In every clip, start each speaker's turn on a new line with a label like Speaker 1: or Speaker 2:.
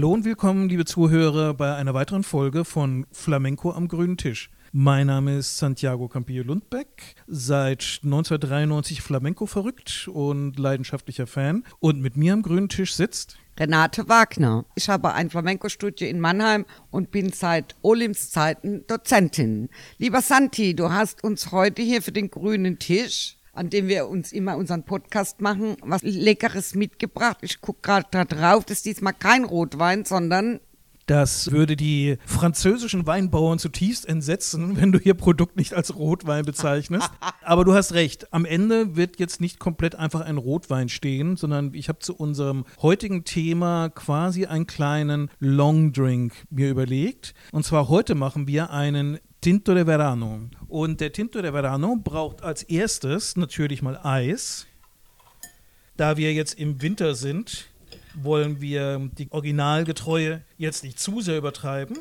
Speaker 1: Hallo und willkommen, liebe Zuhörer, bei einer weiteren Folge von Flamenco am grünen Tisch. Mein Name ist Santiago Campillo Lundbeck, seit 1993 Flamenco verrückt und leidenschaftlicher Fan. Und mit mir am grünen Tisch sitzt
Speaker 2: Renate Wagner. Ich habe ein Flamenco-Studio in Mannheim und bin seit Olims Zeiten Dozentin. Lieber Santi, du hast uns heute hier für den grünen Tisch an dem wir uns immer unseren Podcast machen, was Leckeres mitgebracht. Ich gucke gerade da drauf, das ist diesmal kein Rotwein, sondern
Speaker 1: das würde die französischen Weinbauern zutiefst entsetzen, wenn du ihr Produkt nicht als Rotwein bezeichnest. Aber du hast recht. Am Ende wird jetzt nicht komplett einfach ein Rotwein stehen, sondern ich habe zu unserem heutigen Thema quasi einen kleinen Long Drink mir überlegt. Und zwar heute machen wir einen Tinto de Verano. Und der Tinto de Verano braucht als erstes natürlich mal Eis. Da wir jetzt im Winter sind, wollen wir die Originalgetreue jetzt nicht zu sehr übertreiben.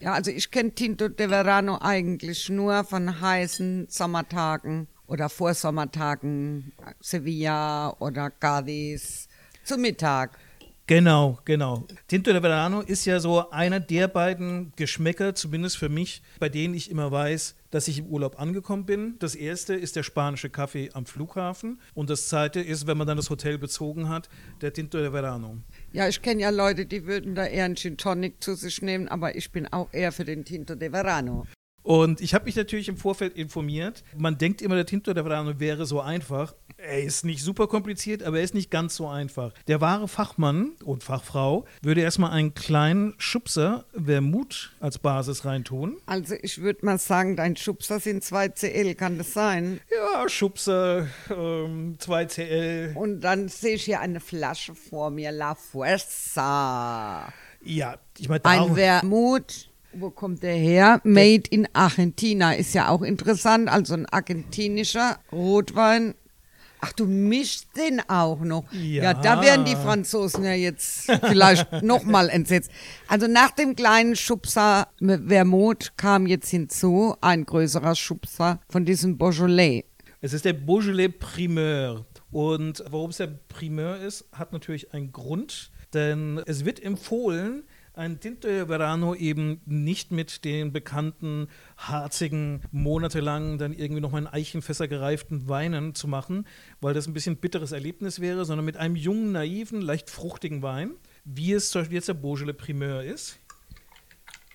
Speaker 2: Ja, also ich kenne Tinto de Verano eigentlich nur von heißen Sommertagen oder Vorsommertagen, Sevilla oder Cadiz, zu Mittag.
Speaker 1: Genau, genau. Tinto de Verano ist ja so einer der beiden Geschmäcker, zumindest für mich, bei denen ich immer weiß, dass ich im Urlaub angekommen bin. Das erste ist der spanische Kaffee am Flughafen und das zweite ist, wenn man dann das Hotel bezogen hat, der Tinto de Verano.
Speaker 2: Ja, ich kenne ja Leute, die würden da eher einen Gin Tonic zu sich nehmen, aber ich bin auch eher für den Tinto de Verano.
Speaker 1: Und ich habe mich natürlich im Vorfeld informiert. Man denkt immer, der Tinto de Verano wäre so einfach. Er ist nicht super kompliziert, aber er ist nicht ganz so einfach. Der wahre Fachmann und Fachfrau würde erstmal einen kleinen Schubser Vermut als Basis reintun.
Speaker 2: Also ich würde mal sagen, dein Schubser sind 2CL, kann das sein?
Speaker 1: Ja, Schubser, ähm, 2CL.
Speaker 2: Und dann sehe ich hier eine Flasche vor mir, La Fuerza.
Speaker 1: Ja, ich meine,
Speaker 2: ein Vermut wo kommt der her? Made in Argentina ist ja auch interessant. Also ein argentinischer Rotwein. Ach, du mischst den auch noch. Ja, ja da werden die Franzosen ja jetzt vielleicht nochmal entsetzt. Also nach dem kleinen Schubser Vermouth kam jetzt hinzu ein größerer Schubser von diesem Beaujolais.
Speaker 1: Es ist der Beaujolais Primeur. Und warum es der Primeur ist, hat natürlich einen Grund. Denn es wird empfohlen, ein Tinte Verano eben nicht mit den bekannten harzigen, monatelang dann irgendwie nochmal in Eichenfässer gereiften Weinen zu machen, weil das ein bisschen bitteres Erlebnis wäre, sondern mit einem jungen, naiven, leicht fruchtigen Wein, wie es zum Beispiel jetzt der Beaujolais Primeur ist.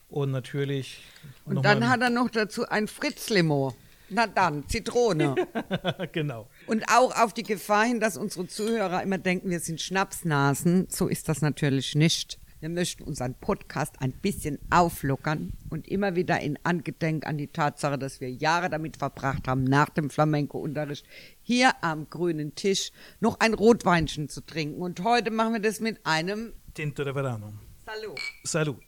Speaker 1: Und natürlich.
Speaker 2: Und dann hat er noch dazu ein Fritz-Limo. Na dann, Zitrone.
Speaker 1: genau.
Speaker 2: Und auch auf die Gefahr hin, dass unsere Zuhörer immer denken, wir sind Schnapsnasen. So ist das natürlich nicht. Wir möchten unseren Podcast ein bisschen auflockern und immer wieder in Angedenk an die Tatsache, dass wir Jahre damit verbracht haben, nach dem Flamenco-Unterricht hier am grünen Tisch noch ein Rotweinchen zu trinken. Und heute machen wir das mit einem
Speaker 1: Tinto de Verano.
Speaker 2: Salut.
Speaker 1: Salut.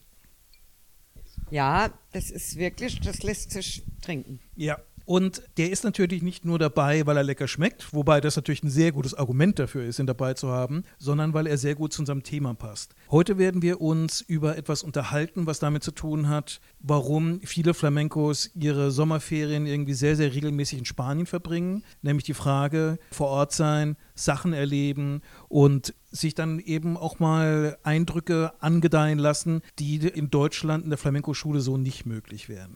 Speaker 2: Ja, das ist wirklich, das lässt sich trinken.
Speaker 1: Ja, und der ist natürlich nicht nur dabei, weil er lecker schmeckt, wobei das natürlich ein sehr gutes Argument dafür ist, ihn dabei zu haben, sondern weil er sehr gut zu unserem Thema passt. Heute werden wir uns über etwas unterhalten, was damit zu tun hat, warum viele Flamencos ihre Sommerferien irgendwie sehr, sehr regelmäßig in Spanien verbringen. Nämlich die Frage, vor Ort sein, Sachen erleben und sich dann eben auch mal Eindrücke angedeihen lassen, die in Deutschland in der Flamenco-Schule so nicht möglich wären.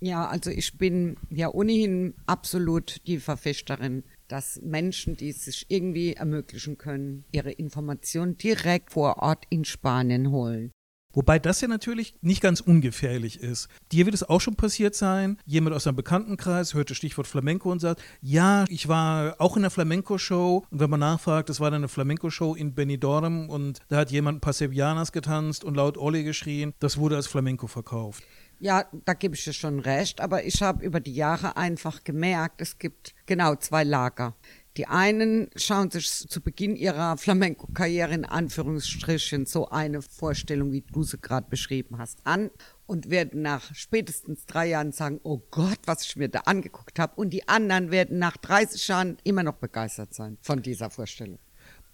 Speaker 2: Ja, also ich bin ja ohnehin absolut die Verfechterin, dass Menschen, die es sich irgendwie ermöglichen können, ihre Informationen direkt vor Ort in Spanien holen.
Speaker 1: Wobei das ja natürlich nicht ganz ungefährlich ist. Dir wird es auch schon passiert sein, jemand aus einem Bekanntenkreis hört das Stichwort Flamenco und sagt, ja, ich war auch in der Flamenco-Show und wenn man nachfragt, das war dann eine Flamenco-Show in Benidorm und da hat jemand ein paar Sevillanas getanzt und laut Olli geschrien, das wurde als Flamenco verkauft.
Speaker 2: Ja, da gebe ich dir schon recht, aber ich habe über die Jahre einfach gemerkt, es gibt genau zwei Lager. Die einen schauen sich zu Beginn ihrer Flamenco-Karriere in Anführungsstrichen so eine Vorstellung, wie du sie gerade beschrieben hast, an und werden nach spätestens drei Jahren sagen, oh Gott, was ich mir da angeguckt habe. Und die anderen werden nach 30 Jahren immer noch begeistert sein von dieser Vorstellung.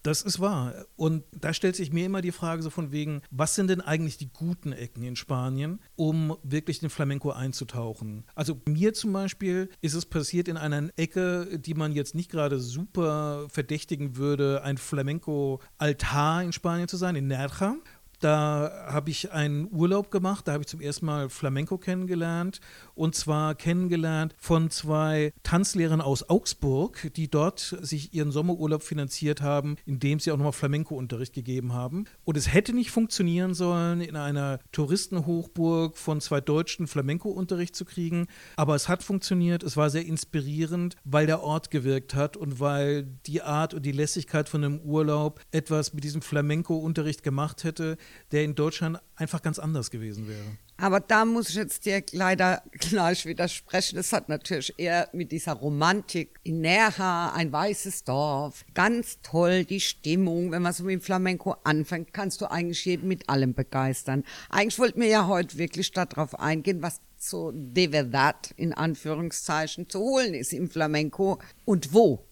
Speaker 1: Das ist wahr. Und da stellt sich mir immer die Frage so von wegen, was sind denn eigentlich die guten Ecken in Spanien, um wirklich den Flamenco einzutauchen? Also mir zum Beispiel ist es passiert in einer Ecke, die man jetzt nicht gerade super verdächtigen würde, ein Flamenco-Altar in Spanien zu sein, in Nerja. Da habe ich einen Urlaub gemacht, da habe ich zum ersten Mal Flamenco kennengelernt und zwar kennengelernt von zwei Tanzlehrern aus Augsburg, die dort sich ihren Sommerurlaub finanziert haben, indem sie auch nochmal Flamenco-Unterricht gegeben haben. Und es hätte nicht funktionieren sollen, in einer Touristenhochburg von zwei Deutschen Flamenco-Unterricht zu kriegen, aber es hat funktioniert, es war sehr inspirierend, weil der Ort gewirkt hat und weil die Art und die Lässigkeit von einem Urlaub etwas mit diesem Flamenco-Unterricht gemacht hätte, der in Deutschland einfach ganz anders gewesen wäre.
Speaker 2: Aber da muss ich jetzt dir leider gleich widersprechen. Es hat natürlich eher mit dieser Romantik in Nerha, ein weißes Dorf, ganz toll, die Stimmung. Wenn man so mit dem Flamenco anfängt, kannst du eigentlich jeden mit allem begeistern. Eigentlich wollten wir ja heute wirklich darauf eingehen, was so de verdad in Anführungszeichen zu holen ist im Flamenco und wo.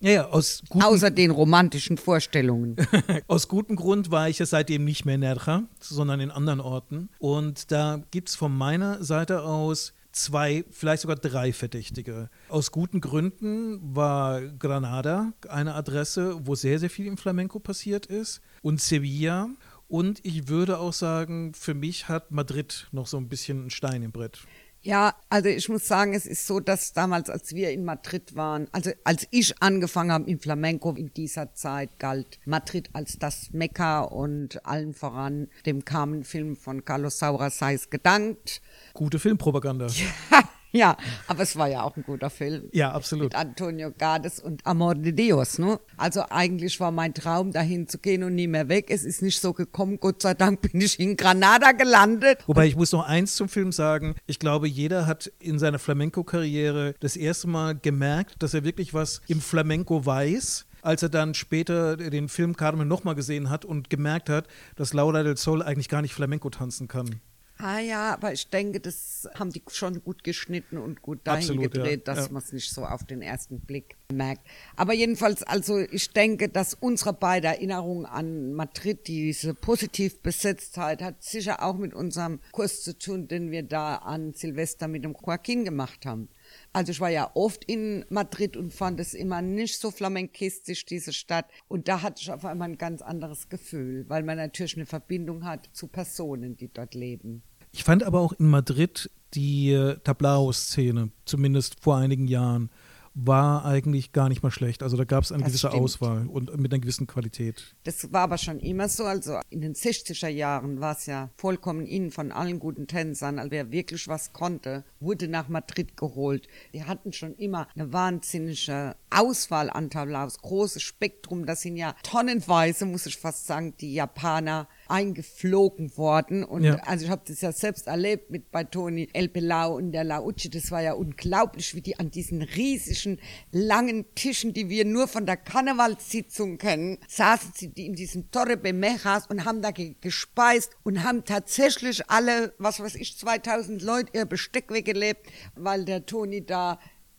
Speaker 1: Ja, ja, aus
Speaker 2: guten, Außer den romantischen Vorstellungen.
Speaker 1: aus gutem Grund war ich ja seitdem nicht mehr in Nerja, sondern in anderen Orten. Und da gibt es von meiner Seite aus zwei, vielleicht sogar drei Verdächtige. Aus guten Gründen war Granada eine Adresse, wo sehr, sehr viel im Flamenco passiert ist. Und Sevilla. Und ich würde auch sagen, für mich hat Madrid noch so ein bisschen einen Stein im Brett.
Speaker 2: Ja, also ich muss sagen, es ist so, dass damals, als wir in Madrid waren, also als ich angefangen habe in Flamenco in dieser Zeit, galt Madrid als das Mekka und allen voran dem Carmen-Film von Carlos Saura sei es gedankt.
Speaker 1: Gute Filmpropaganda.
Speaker 2: Ja. Ja, aber es war ja auch ein guter Film.
Speaker 1: Ja, absolut.
Speaker 2: Mit Antonio Gades und Amor de Dios, ne? Also eigentlich war mein Traum, dahin zu gehen und nie mehr weg. Es ist nicht so gekommen. Gott sei Dank bin ich in Granada gelandet.
Speaker 1: Wobei ich muss noch eins zum Film sagen. Ich glaube, jeder hat in seiner Flamenco-Karriere das erste Mal gemerkt, dass er wirklich was im Flamenco weiß als er dann später den Film Carmen nochmal gesehen hat und gemerkt hat, dass Laura del Sol eigentlich gar nicht Flamenco tanzen kann.
Speaker 2: Ah ja, aber ich denke, das haben die schon gut geschnitten und gut dahin Absolut, gedreht, ja. dass ja. man es nicht so auf den ersten Blick merkt. Aber jedenfalls, also ich denke, dass unsere beide Erinnerungen an Madrid, diese positiv Besetztheit, hat sicher auch mit unserem Kurs zu tun, den wir da an Silvester mit dem Joaquin gemacht haben. Also ich war ja oft in Madrid und fand es immer nicht so flamenkistisch, diese Stadt. Und da hatte ich auf einmal ein ganz anderes Gefühl, weil man natürlich eine Verbindung hat zu Personen, die dort leben.
Speaker 1: Ich fand aber auch in Madrid die äh, Tablao-Szene, zumindest vor einigen Jahren, war eigentlich gar nicht mal schlecht. Also da gab es eine das gewisse stimmt. Auswahl und mit einer gewissen Qualität.
Speaker 2: Das war aber schon immer so. Also in den 60er Jahren war es ja vollkommen innen von allen guten Tänzern. Also wer wirklich was konnte, wurde nach Madrid geholt. Die hatten schon immer eine wahnsinnige Auswahl an Tablaus, großes Spektrum. Das sind ja tonnenweise, muss ich fast sagen, die Japaner eingeflogen worden. Und ja. also ich habe das ja selbst erlebt mit bei Toni El Pelau und der Lauci. Das war ja unglaublich, wie die an diesen riesigen, langen Tischen, die wir nur von der Karnevalssitzung kennen, saßen sie die in diesen Torre Bemejas und haben da ge gespeist und haben tatsächlich alle, was weiß ich, 2000 Leute ihr Besteck weggelebt, weil der Toni da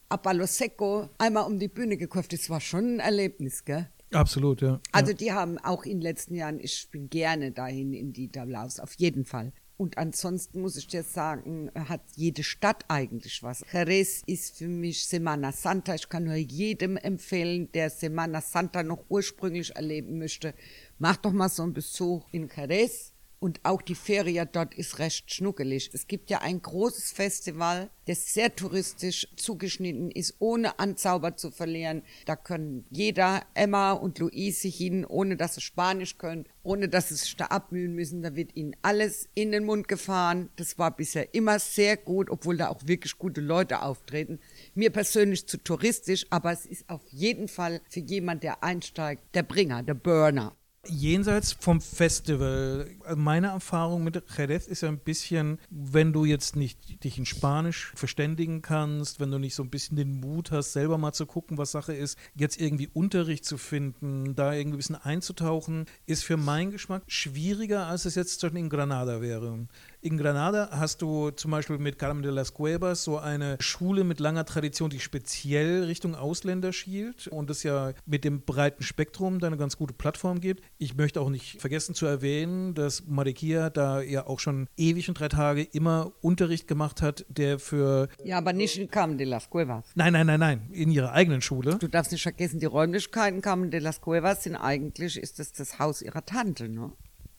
Speaker 2: a Palo Seco einmal um die Bühne gekauft. Das war schon ein Erlebnis, gell?
Speaker 1: Absolut, ja.
Speaker 2: Also die haben auch in den letzten Jahren, ich bin gerne dahin in die Tablaus, auf jeden Fall. Und ansonsten muss ich dir sagen, hat jede Stadt eigentlich was. Jerez ist für mich Semana Santa. Ich kann nur jedem empfehlen, der Semana Santa noch ursprünglich erleben möchte, mach doch mal so einen Besuch in Jerez und auch die Ferie dort ist recht schnuckelig. Es gibt ja ein großes Festival, das sehr touristisch zugeschnitten ist, ohne Anzauber zu verlieren. Da können jeder, Emma und Luise hin, ohne dass sie Spanisch können, ohne dass sie sich da abmühen müssen. Da wird ihnen alles in den Mund gefahren. Das war bisher immer sehr gut, obwohl da auch wirklich gute Leute auftreten. Mir persönlich zu touristisch, aber es ist auf jeden Fall für jemand, der einsteigt, der Bringer, der Burner.
Speaker 1: Jenseits vom Festival, meine Erfahrung mit Jerez ist ja ein bisschen, wenn du jetzt nicht dich in Spanisch verständigen kannst, wenn du nicht so ein bisschen den Mut hast, selber mal zu gucken, was Sache ist, jetzt irgendwie Unterricht zu finden, da irgendwie ein bisschen einzutauchen, ist für meinen Geschmack schwieriger, als es jetzt in Granada wäre. In Granada hast du zum Beispiel mit Carmen de las Cuevas so eine Schule mit langer Tradition, die speziell Richtung Ausländer schielt und es ja mit dem breiten Spektrum da eine ganz gute Plattform gibt. Ich möchte auch nicht vergessen zu erwähnen, dass Marikia da ja auch schon ewig und drei Tage immer Unterricht gemacht hat, der für.
Speaker 2: Ja, aber nicht in Carmen de las Cuevas.
Speaker 1: Nein, nein, nein, nein, in ihrer eigenen Schule.
Speaker 2: Du darfst nicht vergessen, die Räumlichkeiten Carmen de las Cuevas sind eigentlich, ist das das Haus ihrer Tante, ne?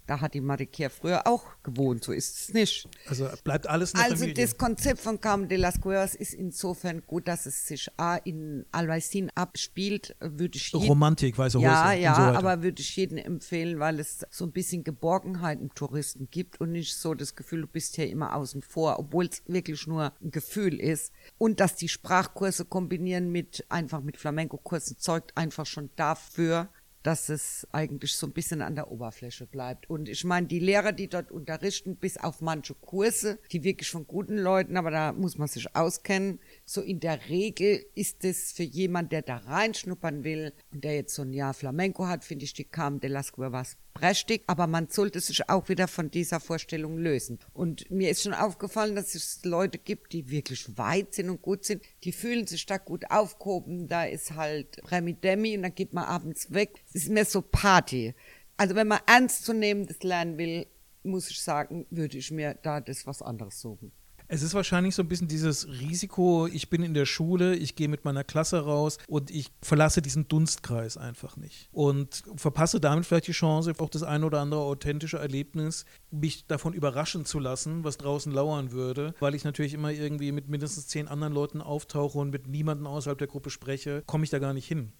Speaker 2: Da hat die Marikia früher auch gewohnt, so ist es nicht.
Speaker 1: Also bleibt alles in der
Speaker 2: Also
Speaker 1: Familie.
Speaker 2: das Konzept von Carmen de las Cuevas ist insofern gut, dass es sich A in Albaicin abspielt, würde ich jedem,
Speaker 1: Romantik, weiße Häuser
Speaker 2: ja, ja,
Speaker 1: so
Speaker 2: aber würde ich jedem empfehlen, weil es so ein bisschen Geborgenheit im Touristen gibt und nicht so das Gefühl, du bist hier immer außen vor, obwohl es wirklich nur ein Gefühl ist. Und dass die Sprachkurse kombinieren mit einfach mit Flamenco-Kursen zeugt einfach schon dafür, dass es eigentlich so ein bisschen an der Oberfläche bleibt. Und ich meine, die Lehrer, die dort unterrichten, bis auf manche Kurse, die wirklich von guten Leuten, aber da muss man sich auskennen. So in der Regel ist es für jemand, der da reinschnuppern will und der jetzt so ein Jahr Flamenco hat, finde ich die Carmen de las Cuevas prächtig, aber man sollte sich auch wieder von dieser Vorstellung lösen. Und mir ist schon aufgefallen, dass es Leute gibt, die wirklich weit sind und gut sind, die fühlen sich da gut aufgehoben, da ist halt Remi Demi und dann geht man abends weg. Es ist mehr so Party. Also wenn man ernstzunehmendes lernen will, muss ich sagen, würde ich mir da das was anderes suchen.
Speaker 1: Es ist wahrscheinlich so ein bisschen dieses Risiko, ich bin in der Schule, ich gehe mit meiner Klasse raus und ich verlasse diesen Dunstkreis einfach nicht. Und verpasse damit vielleicht die Chance, auch das ein oder andere authentische Erlebnis, mich davon überraschen zu lassen, was draußen lauern würde, weil ich natürlich immer irgendwie mit mindestens zehn anderen Leuten auftauche und mit niemandem außerhalb der Gruppe spreche, komme ich da gar nicht hin.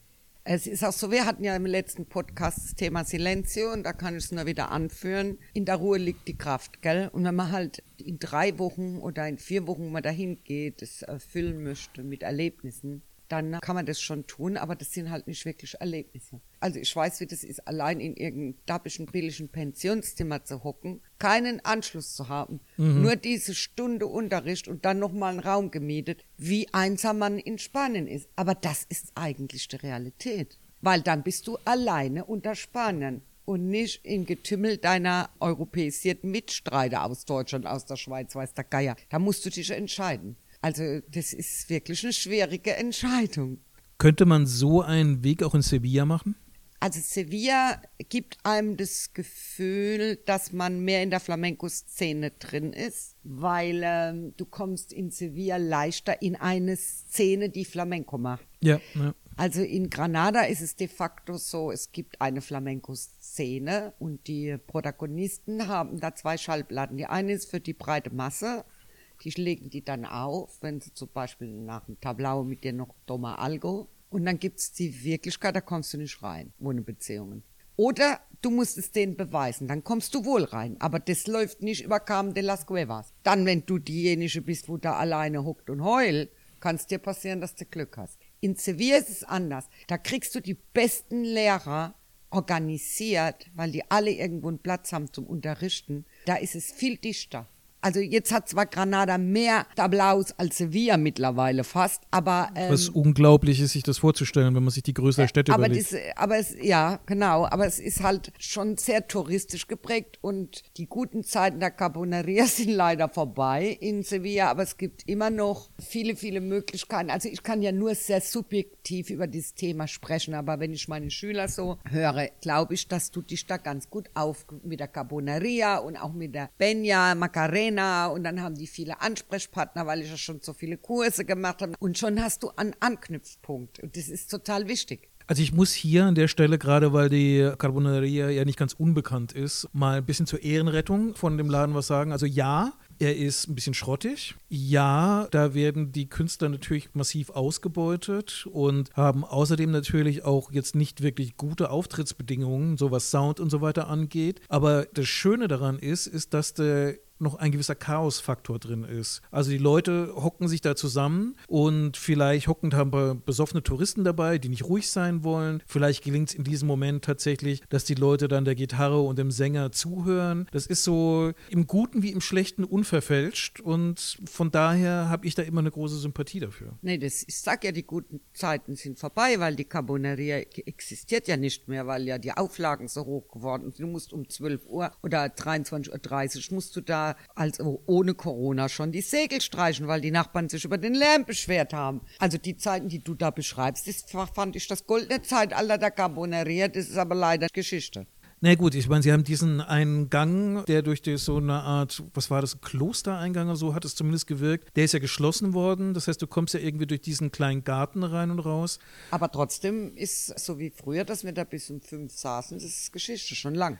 Speaker 2: Es ist auch so, wir hatten ja im letzten Podcast das Thema Silenzio und da kann ich es nur wieder anführen. In der Ruhe liegt die Kraft, gell? Und wenn man halt in drei Wochen oder in vier Wochen mal dahin geht, das erfüllen möchte mit Erlebnissen, dann kann man das schon tun, aber das sind halt nicht wirklich Erlebnisse. Also ich weiß, wie das ist, allein in irgendeinem dappischen, billigen Pensionszimmer zu hocken, keinen Anschluss zu haben, nur diese Stunde Unterricht und dann nochmal einen Raum gemietet, wie einsam man in Spanien ist. Aber das ist eigentlich die Realität, weil dann bist du alleine unter Spaniern und nicht im Getümmel deiner europäisierten Mitstreiter aus Deutschland, aus der Schweiz, weiß der Geier. Da musst du dich entscheiden. Also das ist wirklich eine schwierige Entscheidung.
Speaker 1: Könnte man so einen Weg auch in Sevilla machen?
Speaker 2: Also Sevilla gibt einem das Gefühl, dass man mehr in der Flamenco-Szene drin ist, weil ähm, du kommst in Sevilla leichter in eine Szene, die Flamenco macht.
Speaker 1: Ja, ja.
Speaker 2: Also in Granada ist es de facto so, es gibt eine Flamenco-Szene und die Protagonisten haben da zwei Schallplatten. Die eine ist für die breite Masse, die legen die dann auf, wenn sie zum Beispiel nach dem Tablao mit dir noch Toma Algo. Und dann gibt's die Wirklichkeit, da kommst du nicht rein, ohne Beziehungen. Oder du musst es denen beweisen, dann kommst du wohl rein. Aber das läuft nicht über Carmen de las Cuevas. Dann, wenn du diejenige bist, wo da alleine huckt und heult, kann es dir passieren, dass du Glück hast. In Sevilla ist es anders. Da kriegst du die besten Lehrer organisiert, weil die alle irgendwo einen Platz haben zum Unterrichten. Da ist es viel dichter. Also jetzt hat zwar Granada mehr Tablaus als Sevilla mittlerweile fast, aber ähm,
Speaker 1: Was unglaublich ist, sich das vorzustellen, wenn man sich die Größe der Städte
Speaker 2: aber
Speaker 1: überlegt.
Speaker 2: das, aber es, ja, genau, aber es ist halt schon sehr touristisch geprägt und die guten Zeiten der Carboneria sind leider vorbei in Sevilla, aber es gibt immer noch viele, viele Möglichkeiten. Also ich kann ja nur sehr subjektiv über dieses Thema sprechen, aber wenn ich meine Schüler so höre, glaube ich, dass du dich da ganz gut auf mit der Carboneria und auch mit der Benya, Macarena und dann haben die viele Ansprechpartner, weil ich ja schon so viele Kurse gemacht habe und schon hast du einen Anknüpfpunkt und das ist total wichtig.
Speaker 1: Also ich muss hier an der Stelle, gerade weil die Carboneria ja nicht ganz unbekannt ist, mal ein bisschen zur Ehrenrettung von dem Laden was sagen. Also ja, er ist ein bisschen schrottig. Ja, da werden die Künstler natürlich massiv ausgebeutet und haben außerdem natürlich auch jetzt nicht wirklich gute Auftrittsbedingungen, so was Sound und so weiter angeht. Aber das Schöne daran ist, ist, dass der noch ein gewisser Chaosfaktor drin ist. Also die Leute hocken sich da zusammen und vielleicht hocken ein paar besoffene Touristen dabei, die nicht ruhig sein wollen. Vielleicht gelingt es in diesem Moment tatsächlich, dass die Leute dann der Gitarre und dem Sänger zuhören. Das ist so im Guten wie im Schlechten unverfälscht und von daher habe ich da immer eine große Sympathie dafür.
Speaker 2: Nee, das, ich sag ja, die guten Zeiten sind vorbei, weil die Carboneria existiert ja nicht mehr, weil ja die Auflagen so hoch geworden sind. Du musst um 12 Uhr oder 23.30 Uhr musst du da also ohne Corona schon die Segel streichen, weil die Nachbarn sich über den Lärm beschwert haben. Also die Zeiten, die du da beschreibst, das fand ich das goldene Zeitalter der Carboneria, das ist aber leider Geschichte.
Speaker 1: Na gut, ich meine, sie haben diesen einen Gang, der durch die, so eine Art, was war das, Klostereingang oder so, hat es zumindest gewirkt. Der ist ja geschlossen worden. Das heißt, du kommst ja irgendwie durch diesen kleinen Garten rein und raus.
Speaker 2: Aber trotzdem ist so wie früher, dass wir da bis um fünf saßen, das ist Geschichte schon lang.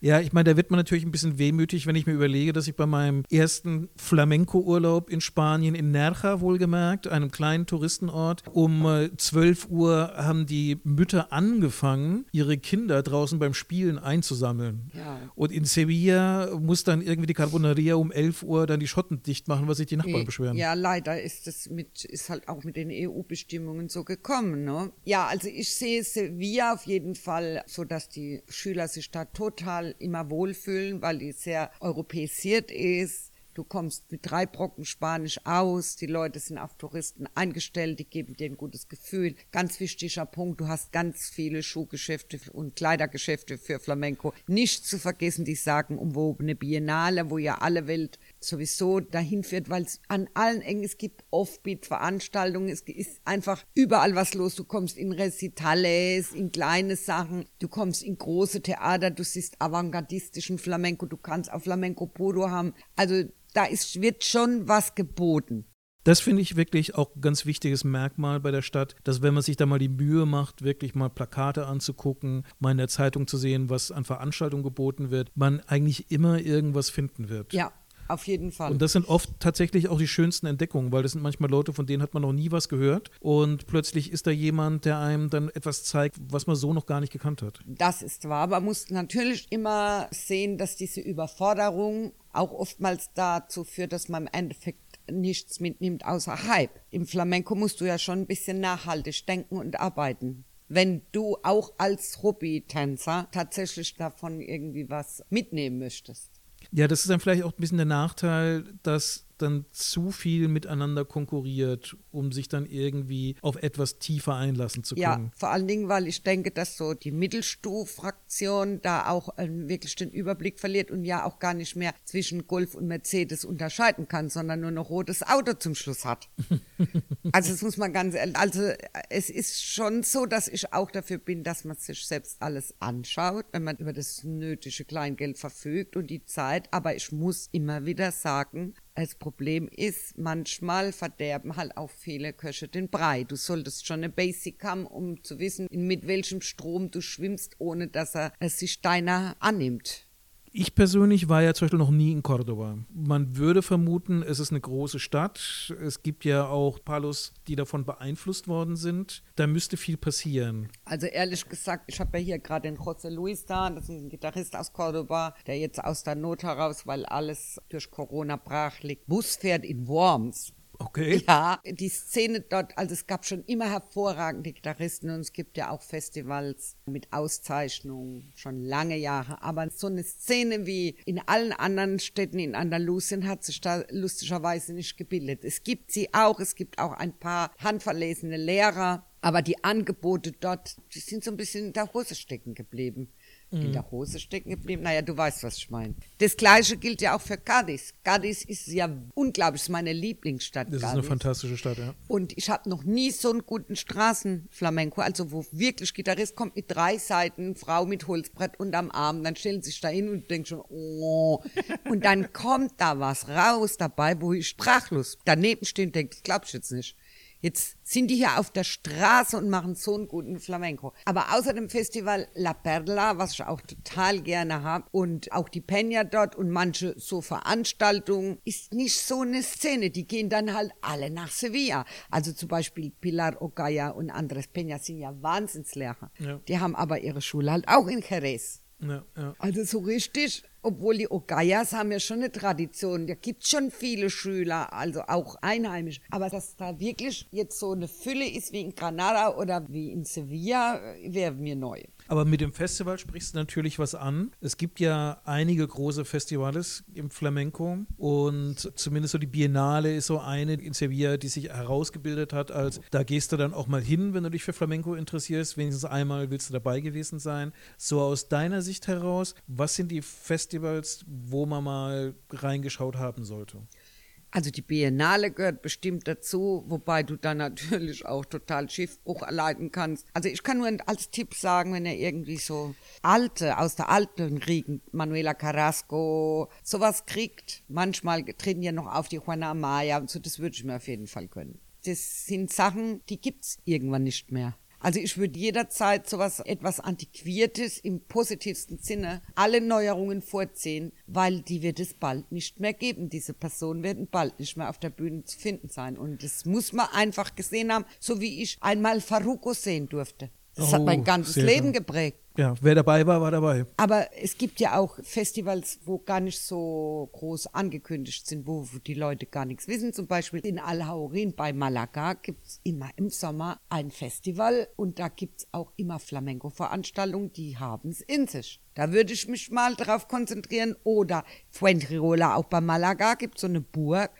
Speaker 1: Ja, ich meine, da wird man natürlich ein bisschen wehmütig, wenn ich mir überlege, dass ich bei meinem ersten Flamenco-Urlaub in Spanien, in Nerja wohlgemerkt, einem kleinen Touristenort, um äh, 12 Uhr haben die Mütter angefangen, ihre Kinder draußen beim Spielen einzusammeln.
Speaker 2: Ja.
Speaker 1: Und in Sevilla muss dann irgendwie die Carboneria um 11 Uhr dann die Schotten dicht machen, was sich die Nachbarn beschweren.
Speaker 2: Ja, leider ist das mit, ist halt auch mit den EU-Bestimmungen so gekommen, ne? Ja, also ich sehe Sevilla auf jeden Fall so, dass die Schüler sich da total immer wohlfühlen, weil die sehr europäisiert ist. Du kommst mit drei Brocken Spanisch aus, die Leute sind auf Touristen eingestellt, die geben dir ein gutes Gefühl. Ganz wichtiger Punkt, du hast ganz viele Schuhgeschäfte und Kleidergeschäfte für Flamenco. Nicht zu vergessen die sagenumwobene Biennale, wo ja alle Welt sowieso dahin führt, weil es an allen Ecken, es gibt Offbeat-Veranstaltungen, es ist einfach überall was los. Du kommst in Recitales, in kleine Sachen, du kommst in große Theater, du siehst avantgardistischen Flamenco, du kannst auch Flamenco puro haben. Also da ist, wird schon was geboten.
Speaker 1: Das finde ich wirklich auch ein ganz wichtiges Merkmal bei der Stadt, dass wenn man sich da mal die Mühe macht, wirklich mal Plakate anzugucken, mal in der Zeitung zu sehen, was an Veranstaltungen geboten wird, man eigentlich immer irgendwas finden wird.
Speaker 2: Ja, auf jeden Fall.
Speaker 1: Und das sind oft tatsächlich auch die schönsten Entdeckungen, weil das sind manchmal Leute, von denen hat man noch nie was gehört. Und plötzlich ist da jemand, der einem dann etwas zeigt, was man so noch gar nicht gekannt hat.
Speaker 2: Das ist wahr, aber man muss natürlich immer sehen, dass diese Überforderung auch oftmals dazu führt, dass man im Endeffekt nichts mitnimmt außer Hype. Im Flamenco musst du ja schon ein bisschen nachhaltig denken und arbeiten. Wenn du auch als Hobbytänzer tatsächlich davon irgendwie was mitnehmen möchtest.
Speaker 1: Ja, das ist dann vielleicht auch ein bisschen der Nachteil, dass dann zu viel miteinander konkurriert, um sich dann irgendwie auf etwas tiefer einlassen zu können.
Speaker 2: Ja, vor allen Dingen, weil ich denke, dass so die Mittelstufe-Fraktion da auch ähm, wirklich den Überblick verliert und ja auch gar nicht mehr zwischen Golf und Mercedes unterscheiden kann, sondern nur noch rotes Auto zum Schluss hat. also das muss man ganz ehrlich, also es ist schon so, dass ich auch dafür bin, dass man sich selbst alles anschaut, wenn man über das nötige Kleingeld verfügt und die Zeit, aber ich muss immer wieder sagen, das Problem ist, manchmal verderben halt auch viele Köche den Brei. Du solltest schon eine Basic haben, um zu wissen, mit welchem Strom du schwimmst, ohne dass er sich deiner annimmt.
Speaker 1: Ich persönlich war ja zum Beispiel noch nie in Cordoba. Man würde vermuten, es ist eine große Stadt. Es gibt ja auch Palos, die davon beeinflusst worden sind. Da müsste viel passieren.
Speaker 2: Also ehrlich gesagt, ich habe ja hier gerade den José Luis da, das ist ein Gitarrist aus Cordoba, der jetzt aus der Not heraus, weil alles durch Corona brach liegt, Bus fährt in Worms.
Speaker 1: Okay.
Speaker 2: Ja, die Szene dort, also es gab schon immer hervorragende Gitarristen und es gibt ja auch Festivals mit Auszeichnungen, schon lange Jahre. Aber so eine Szene wie in allen anderen Städten in Andalusien hat sich da lustigerweise nicht gebildet. Es gibt sie auch, es gibt auch ein paar handverlesene Lehrer, aber die Angebote dort, die sind so ein bisschen in der Hose stecken geblieben in der Hose stecken geblieben. Naja, du weißt, was ich meine. Das Gleiche gilt ja auch für Cadiz. Cadiz ist ja unglaublich, ist meine Lieblingsstadt.
Speaker 1: Das ist
Speaker 2: Cadiz.
Speaker 1: eine fantastische Stadt, ja.
Speaker 2: Und ich habe noch nie so einen guten Straßenflamenco, also wo wirklich Gitarrist kommt mit drei Seiten, Frau mit Holzbrett unterm Arm, dann stellen sie sich da hin und denken schon, oh. Und dann kommt da was raus dabei, wo ich sprachlos daneben stehe und denke, das glaubst du jetzt nicht. Jetzt sind die hier auf der Straße und machen so einen guten Flamenco. Aber außer dem Festival La Perla, was ich auch total gerne habe, und auch die Peña dort und manche so Veranstaltungen, ist nicht so eine Szene. Die gehen dann halt alle nach Sevilla. Also zum Beispiel Pilar Ocaya und Andres Peña sind ja Wahnsinnslehrer.
Speaker 1: Ja.
Speaker 2: Die haben aber ihre Schule halt auch in Jerez.
Speaker 1: Ja, ja.
Speaker 2: Also so richtig, obwohl die Ogayas haben ja schon eine Tradition, da gibt schon viele Schüler, also auch einheimisch. Aber dass da wirklich jetzt so eine Fülle ist wie in Granada oder wie in Sevilla, wäre mir neu.
Speaker 1: Aber mit dem Festival sprichst du natürlich was an. Es gibt ja einige große Festivals im Flamenco und zumindest so die Biennale ist so eine in Sevilla, die sich herausgebildet hat als, da gehst du dann auch mal hin, wenn du dich für Flamenco interessierst. Wenigstens einmal willst du dabei gewesen sein. So aus deiner Sicht heraus, was sind die Festivals, wo man mal reingeschaut haben sollte?
Speaker 2: Also die Biennale gehört bestimmt dazu, wobei du dann natürlich auch total Schiffbruch erleiden kannst. Also ich kann nur als Tipp sagen, wenn ihr irgendwie so alte, aus der alten Riegen, Manuela Carrasco, sowas kriegt, manchmal treten ja noch auf die Juana Amaya und so, das würde ich mir auf jeden Fall gönnen. Das sind Sachen, die gibt's irgendwann nicht mehr. Also ich würde jederzeit sowas etwas Antiquiertes im positivsten Sinne alle Neuerungen vorziehen, weil die wird es bald nicht mehr geben. Diese Personen werden bald nicht mehr auf der Bühne zu finden sein. Und das muss man einfach gesehen haben, so wie ich einmal Faruko sehen durfte. Das hat
Speaker 1: Oh,
Speaker 2: mein ganzes
Speaker 1: sehr
Speaker 2: Leben
Speaker 1: schön.
Speaker 2: geprägt.
Speaker 1: Ja, wer dabei war, war dabei.
Speaker 2: Aber es gibt ja auch Festivals, wo gar nicht so groß angekündigt sind, wo die Leute gar nichts wissen. Zum Beispiel in Alhaurin bei Malaga gibt's immer im Sommer ein Festival und da gibt's auch immer Flamenco-Veranstaltungen, die haben's in sich. Da würde ich mich mal drauf konzentrieren. Oder Fuengirola, auch bei Malaga gibt's so eine Burg.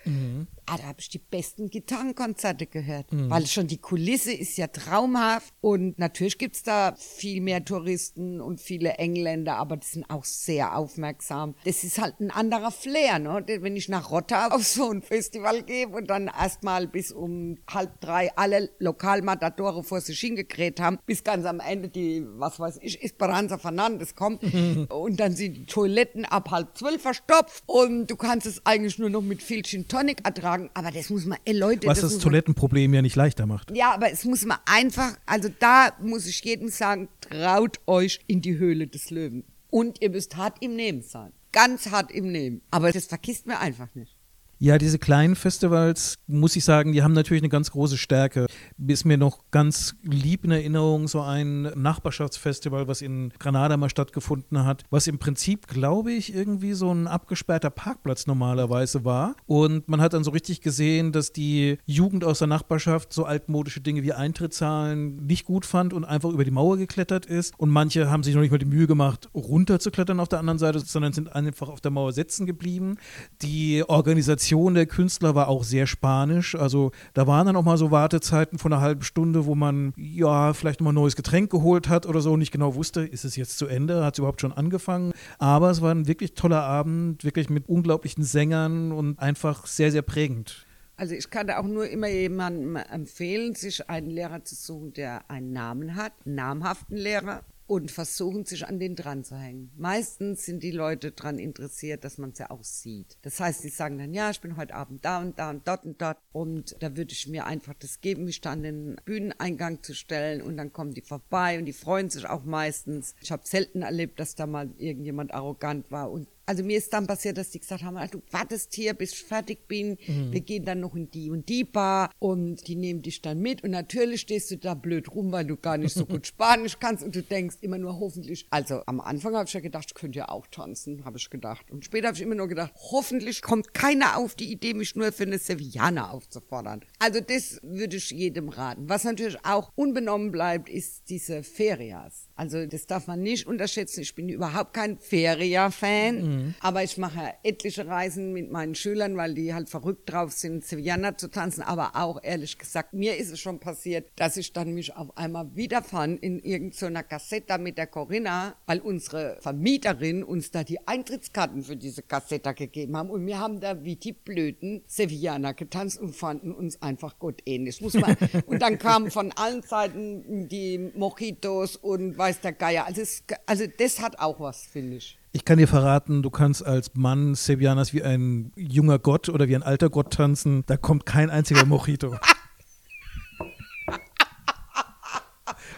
Speaker 2: Ah, da habe ich die besten Gitarrenkonzerte gehört, weil schon die Kulisse ist ja traumhaft. Und natürlich gibt's da viel mehr Touristen und viele Engländer, aber die sind auch sehr aufmerksam. Das ist halt ein anderer Flair, ne? Wenn ich nach Rotta auf so ein Festival gehe und dann erstmal bis um halb drei alle Lokalmatadore vor sich hingekräht haben, bis ganz am Ende die, was weiß ich, Esperanza Fernandes kommt. Und dann sind die Toiletten ab halb zwölf verstopft. Und du kannst es eigentlich nur noch mit viel Gin Tonic ertragen, aber das muss man, ey Leute,
Speaker 1: Was das
Speaker 2: man,
Speaker 1: Toilettenproblem ja nicht leichter macht.
Speaker 2: ja, aber es muss man einfach, also da muss ich jedem sagen, traut euch in die Höhle des Löwen. Und ihr müsst hart im Nehmen sein. Ganz hart im Nehmen. Aber das vergisst mir einfach nicht.
Speaker 1: Ja, diese kleinen Festivals, muss ich sagen, die haben natürlich eine ganz große Stärke. Ist mir noch ganz lieb in Erinnerung so ein Nachbarschaftsfestival, was in Granada mal stattgefunden hat, was im Prinzip, glaube ich, irgendwie so ein abgesperrter Parkplatz normalerweise war. Und man hat dann so richtig gesehen, dass die Jugend aus der Nachbarschaft so altmodische Dinge wie Eintrittszahlen nicht gut fand und einfach über die Mauer geklettert ist. Und manche haben sich noch nicht mal die Mühe gemacht, runterzuklettern auf der anderen Seite, sondern sind einfach auf der Mauer sitzen geblieben. Die Organisation der Künstler war auch sehr spanisch. Also da waren dann auch mal so Wartezeiten von einer halben Stunde, wo man ja vielleicht nochmal ein neues Getränk geholt hat oder so und nicht genau wusste, ist es jetzt zu Ende, hat es überhaupt schon angefangen. Aber es war ein wirklich toller Abend, wirklich mit unglaublichen Sängern und einfach sehr, sehr prägend.
Speaker 2: Also ich kann da auch nur immer jemandem empfehlen, sich einen Lehrer zu suchen, der einen Namen hat, einen namhaften Lehrer und versuchen, sich an den dran zu hängen. Meistens sind die Leute daran interessiert, dass man es ja auch sieht. Das heißt, die sagen dann, ja, ich bin heute Abend da und da und dort und dort und da würde ich mir einfach das geben, mich da an den Bühneneingang zu stellen und dann kommen die vorbei und die freuen sich auch meistens. Ich habe selten erlebt, dass da mal irgendjemand arrogant war und also mir ist dann passiert, dass die gesagt haben, ah, du wartest hier, bis ich fertig bin. Wir gehen dann noch in die und die Bar und die nehmen dich dann mit. Und natürlich stehst du da blöd rum, weil du gar nicht so gut Spanisch kannst und du denkst immer nur hoffentlich. Also am Anfang habe ich ja gedacht, ich könnte ja auch tanzen, habe ich gedacht. Und später habe ich immer nur gedacht, hoffentlich kommt keiner auf die Idee, mich nur für eine Sevillana aufzufordern. Also das würde ich jedem raten. Was natürlich auch unbenommen bleibt, ist diese Ferias. Also das darf man nicht unterschätzen. Ich bin überhaupt kein Feria-Fan, aber ich mache etliche Reisen mit meinen Schülern, weil die halt verrückt drauf sind, Sevillana zu tanzen. Aber auch ehrlich gesagt, mir ist es schon passiert, dass ich dann mich auf einmal wiederfand in irgendeiner Cassetta mit der Corinna, weil unsere Vermieterin uns da die Eintrittskarten für diese Cassetta gegeben haben und wir haben da wie die blöden Sevillana getanzt und fanden uns einfach Gott ähnlich. Muss man. und dann kamen von allen Seiten die Mojitos und weiß der Geier. Also, es, also das hat auch was, finde ich.
Speaker 1: Ich kann dir verraten, du kannst als Mann Sevillanas wie ein junger Gott oder wie ein alter Gott tanzen. Da kommt kein einziger Mojito.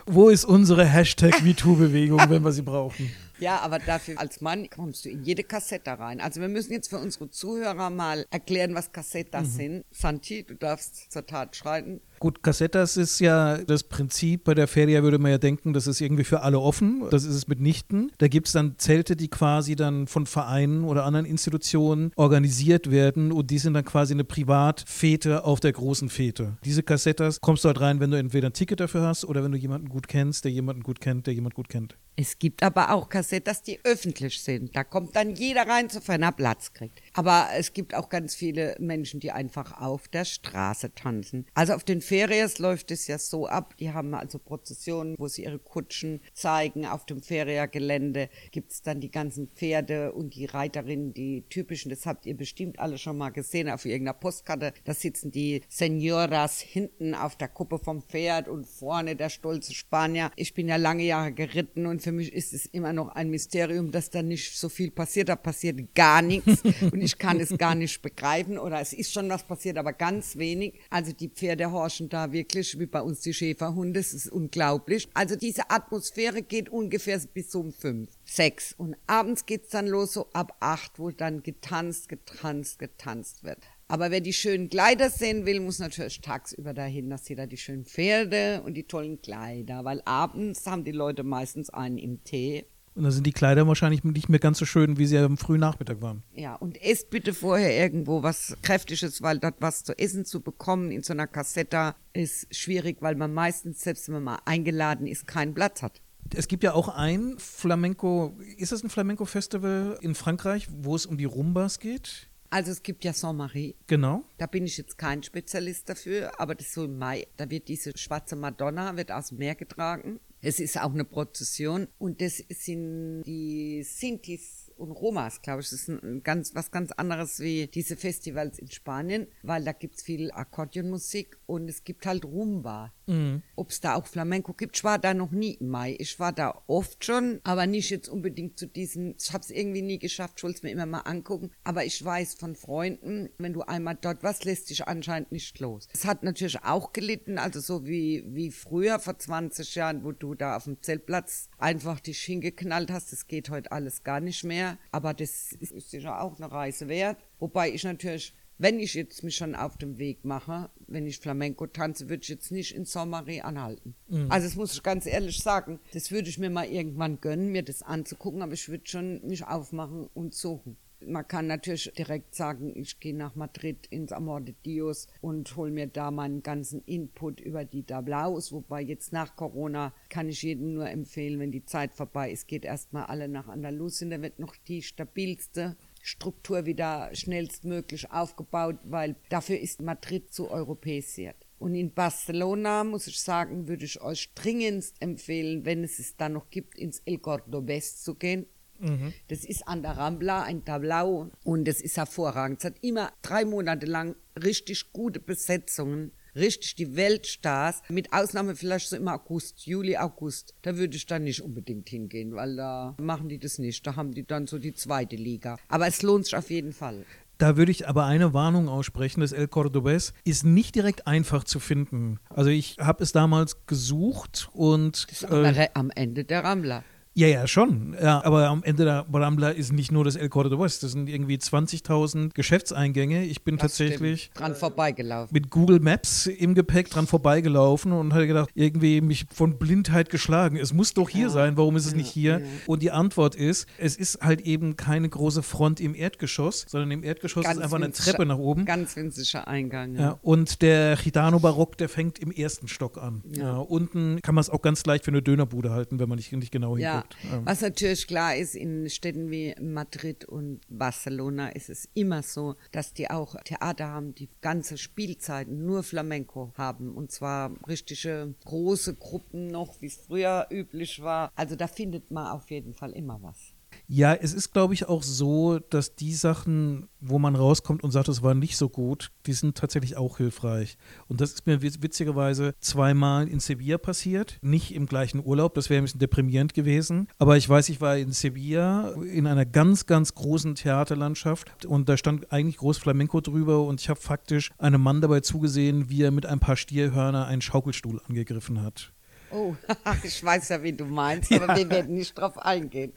Speaker 1: Wo ist unsere Hashtag MeToo-Bewegung, wenn wir sie brauchen?
Speaker 2: Ja, aber dafür als Mann kommst du in jede Kassette rein. Also wir müssen jetzt für unsere Zuhörer mal erklären, was Kassettas sind. Santi, du darfst zur Tat schreiten.
Speaker 1: Gut, Cassettas ist ja das Prinzip. Bei der Feria würde man ja denken, das ist irgendwie für alle offen. Das ist es mitnichten. Da gibt es dann Zelte, die quasi dann von Vereinen oder anderen Institutionen organisiert werden und die sind dann quasi eine Privatfete auf der großen Fete. Diese Cassettas kommst du halt rein, wenn du entweder ein Ticket dafür hast oder wenn du jemanden gut kennst, der jemanden gut kennt, der jemand gut kennt.
Speaker 2: Es gibt aber auch Kassettas, die öffentlich sind. Da kommt dann jeder rein, sofern er Platz kriegt. Aber es gibt auch ganz viele Menschen, die einfach auf der Straße tanzen. Also auf den Ferias läuft es ja so ab. Die haben also Prozessionen, wo sie ihre Kutschen zeigen. Auf dem Feriagelände gibt's dann die ganzen Pferde und die Reiterinnen, die typischen. Das habt ihr bestimmt alle schon mal gesehen auf irgendeiner Postkarte. Da sitzen die Senoras hinten auf der Kuppe vom Pferd und vorne der stolze Spanier. Ich bin ja lange Jahre geritten und für mich ist es immer noch ein Mysterium, dass da nicht so viel passiert. Da passiert gar nichts und ich kann es gar nicht begreifen oder es ist schon was passiert, aber ganz wenig. Also die Pferde horchen herrschen da wirklich wie bei uns die Schäferhunde. Es ist unglaublich. Also diese Atmosphäre geht ungefähr bis um fünf, sechs. Und abends geht's dann los, so ab acht, wo dann getanzt, getanzt, getanzt wird. Aber wer die schönen Kleider sehen will, muss natürlich tagsüber dahin, dass sie da die schönen Pferde und die tollen Kleider, weil abends haben die Leute meistens einen im Tee.
Speaker 1: Und da sind die Kleider wahrscheinlich nicht mehr ganz so schön, wie sie am frühen Nachmittag waren.
Speaker 2: Ja, und esst bitte vorher irgendwo was Kräftiges, weil dort was zu essen zu bekommen in so einer Kassetta ist schwierig, weil man meistens, selbst wenn man mal eingeladen ist, keinen Platz hat.
Speaker 1: Es gibt ja auch ein Flamenco, ist das ein Flamenco-Festival in Frankreich, wo es um die Rumbas geht?
Speaker 2: Also es gibt ja Saint-Marie.
Speaker 1: Genau.
Speaker 2: Da bin ich jetzt kein Spezialist dafür, aber das ist so im Mai. Da wird diese schwarze Madonna wird aus dem Meer getragen. Es ist auch eine Prozession und das sind die Sintis und Romas, glaube ich. Das ist ein ganz, was ganz anderes wie diese Festivals in Spanien, weil da gibt's viel Akkordeonmusik und es gibt halt Rumba. Mhm. Ob es da auch Flamenco gibt, ich war da noch nie im Mai. Ich war da oft schon, aber nicht jetzt unbedingt zu diesen, ich habe es irgendwie nie geschafft, ich wollte es mir immer mal angucken, aber ich weiß von Freunden, wenn du einmal dort was lässt dich anscheinend nicht los. Es hat natürlich auch gelitten, also so wie, wie früher vor 20 Jahren, wo du da auf dem Zeltplatz einfach dich hingeknallt hast, das geht heute alles gar nicht mehr, aber das ist sicher auch eine Reise wert, wobei ich natürlich wenn ich jetzt mich schon auf dem Weg mache, wenn ich Flamenco tanze, würde ich jetzt nicht in Saint-Marie anhalten. Mhm. Also das muss ich ganz ehrlich sagen. Das würde ich mir mal irgendwann gönnen, mir das anzugucken, aber ich würde schon mich aufmachen und suchen. Man kann natürlich direkt sagen, ich gehe nach Madrid ins Amor de Dios und hole mir da meinen ganzen Input über die Dablaus. Wobei jetzt nach Corona kann ich jedem nur empfehlen, wenn die Zeit vorbei ist, geht erstmal alle nach Andalusien. Da wird noch die stabilste Struktur wieder schnellstmöglich aufgebaut, weil dafür ist Madrid zu europäisiert. Und in Barcelona, muss ich sagen, würde ich euch dringendst empfehlen, wenn es es da noch gibt, ins El Cordobés zu gehen. Mhm. Das ist an der Rambla ein Tablau und das ist hervorragend. Es hat immer drei Monate lang richtig gute Besetzungen richtig die Weltstars, mit Ausnahme vielleicht so im August, Juli, August. Da würde ich dann nicht unbedingt hingehen, weil da machen die das nicht. Da haben die dann so die zweite Liga. Aber es lohnt sich auf jeden Fall.
Speaker 1: Da würde ich aber eine Warnung aussprechen. Das El Cordobés ist nicht direkt einfach zu finden. Also ich habe es damals gesucht und.
Speaker 2: Das ist äh, am Ende der Rambler.
Speaker 1: Ja, ja, schon. Ja, aber am Ende der Rambla ist nicht nur das El Cordobés. Das sind irgendwie 20.000 Geschäftseingänge. Ich bin das tatsächlich
Speaker 2: stimmt. dran vorbeigelaufen.
Speaker 1: Mit Google Maps im Gepäck dran vorbeigelaufen und hatte gedacht, irgendwie mich von Blindheit geschlagen. Es muss doch hier ja. sein. Warum ist es ja, nicht hier? Und die Antwort ist, es ist halt eben keine große Front im Erdgeschoss, sondern im Erdgeschoss ganz ist einfach eine Treppe nach oben.
Speaker 2: Ganz winziger Eingang.
Speaker 1: Ja. und der Gitano-Barock, der fängt im ersten Stock an. Ja. unten kann man es auch ganz leicht für eine Dönerbude halten, wenn man nicht, nicht genau hinguckt.
Speaker 2: Ja. Was natürlich klar ist, in Städten wie Madrid und Barcelona ist es immer so, dass die auch Theater haben, die ganze Spielzeiten nur Flamenco haben. Und zwar richtige große Gruppen noch, wie es früher üblich war. Also da findet man auf jeden Fall immer was.
Speaker 1: Ja, es ist, glaube ich, auch so, dass die Sachen, wo man rauskommt und sagt, es war nicht so gut, die sind tatsächlich auch hilfreich. Und das ist mir witzigerweise zweimal in Sevilla passiert. Nicht im gleichen Urlaub, das wäre ein bisschen deprimierend gewesen. Aber ich weiß, ich war in Sevilla in einer ganz, ganz großen Theaterlandschaft und da stand eigentlich groß Flamenco drüber und ich habe faktisch einem Mann dabei zugesehen, wie er mit ein paar Stierhörner einen Schaukelstuhl angegriffen hat.
Speaker 2: Oh, ich weiß ja, wie du meinst, aber ja. wir werden nicht drauf eingehen.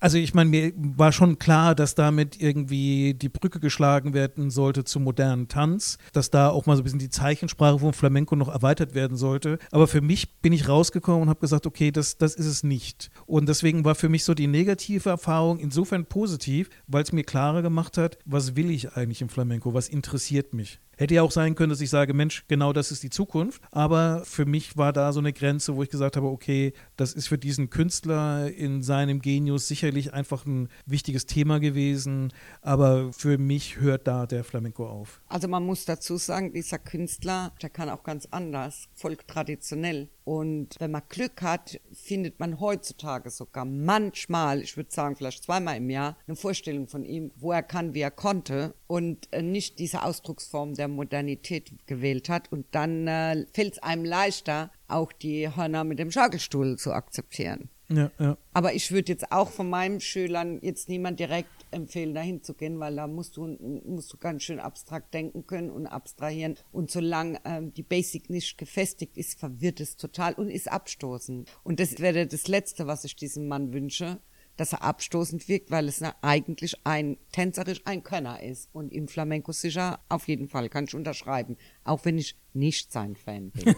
Speaker 1: Also ich meine, mir war schon klar, dass damit irgendwie die Brücke geschlagen werden sollte zum modernen Tanz, dass da auch mal so ein bisschen die Zeichensprache von Flamenco noch erweitert werden sollte. Aber für mich bin ich rausgekommen und habe gesagt, okay, das, das ist es nicht. Und deswegen war für mich so die negative Erfahrung insofern positiv, weil es mir klarer gemacht hat, was will ich eigentlich im Flamenco, was interessiert mich. Hätte ja auch sein können, dass ich sage, Mensch, genau das ist die Zukunft. Aber für mich war da so eine Grenze, wo ich gesagt habe, okay, das ist für diesen Künstler in seinem Genius sicherlich einfach ein wichtiges Thema gewesen. Aber für mich hört da der Flamenco auf.
Speaker 2: Also man muss dazu sagen, dieser Künstler, der kann auch ganz anders, voll traditionell. Und wenn man Glück hat, findet man heutzutage sogar manchmal, ich würde sagen vielleicht zweimal im Jahr, eine Vorstellung von ihm, wo er kann, wie er konnte und äh, nicht diese Ausdrucksform der Modernität gewählt hat. Und dann äh, fällt es einem leichter, auch die Hörner mit dem Schaukelstuhl zu akzeptieren.
Speaker 1: Ja, ja.
Speaker 2: Aber ich würde jetzt auch von meinen Schülern jetzt niemand direkt empfehlen, dahin zu gehen, weil da musst du, musst du ganz schön abstrakt denken können und abstrahieren. Und solange ähm, die Basic nicht gefestigt ist, verwirrt es total und ist abstoßend. Und das wäre das Letzte, was ich diesem Mann wünsche, dass er abstoßend wirkt, weil es eigentlich ein tänzerisch ein Könner ist. Und im Flamenco sicher auf jeden Fall kann ich unterschreiben, auch wenn ich nicht sein Fan bin.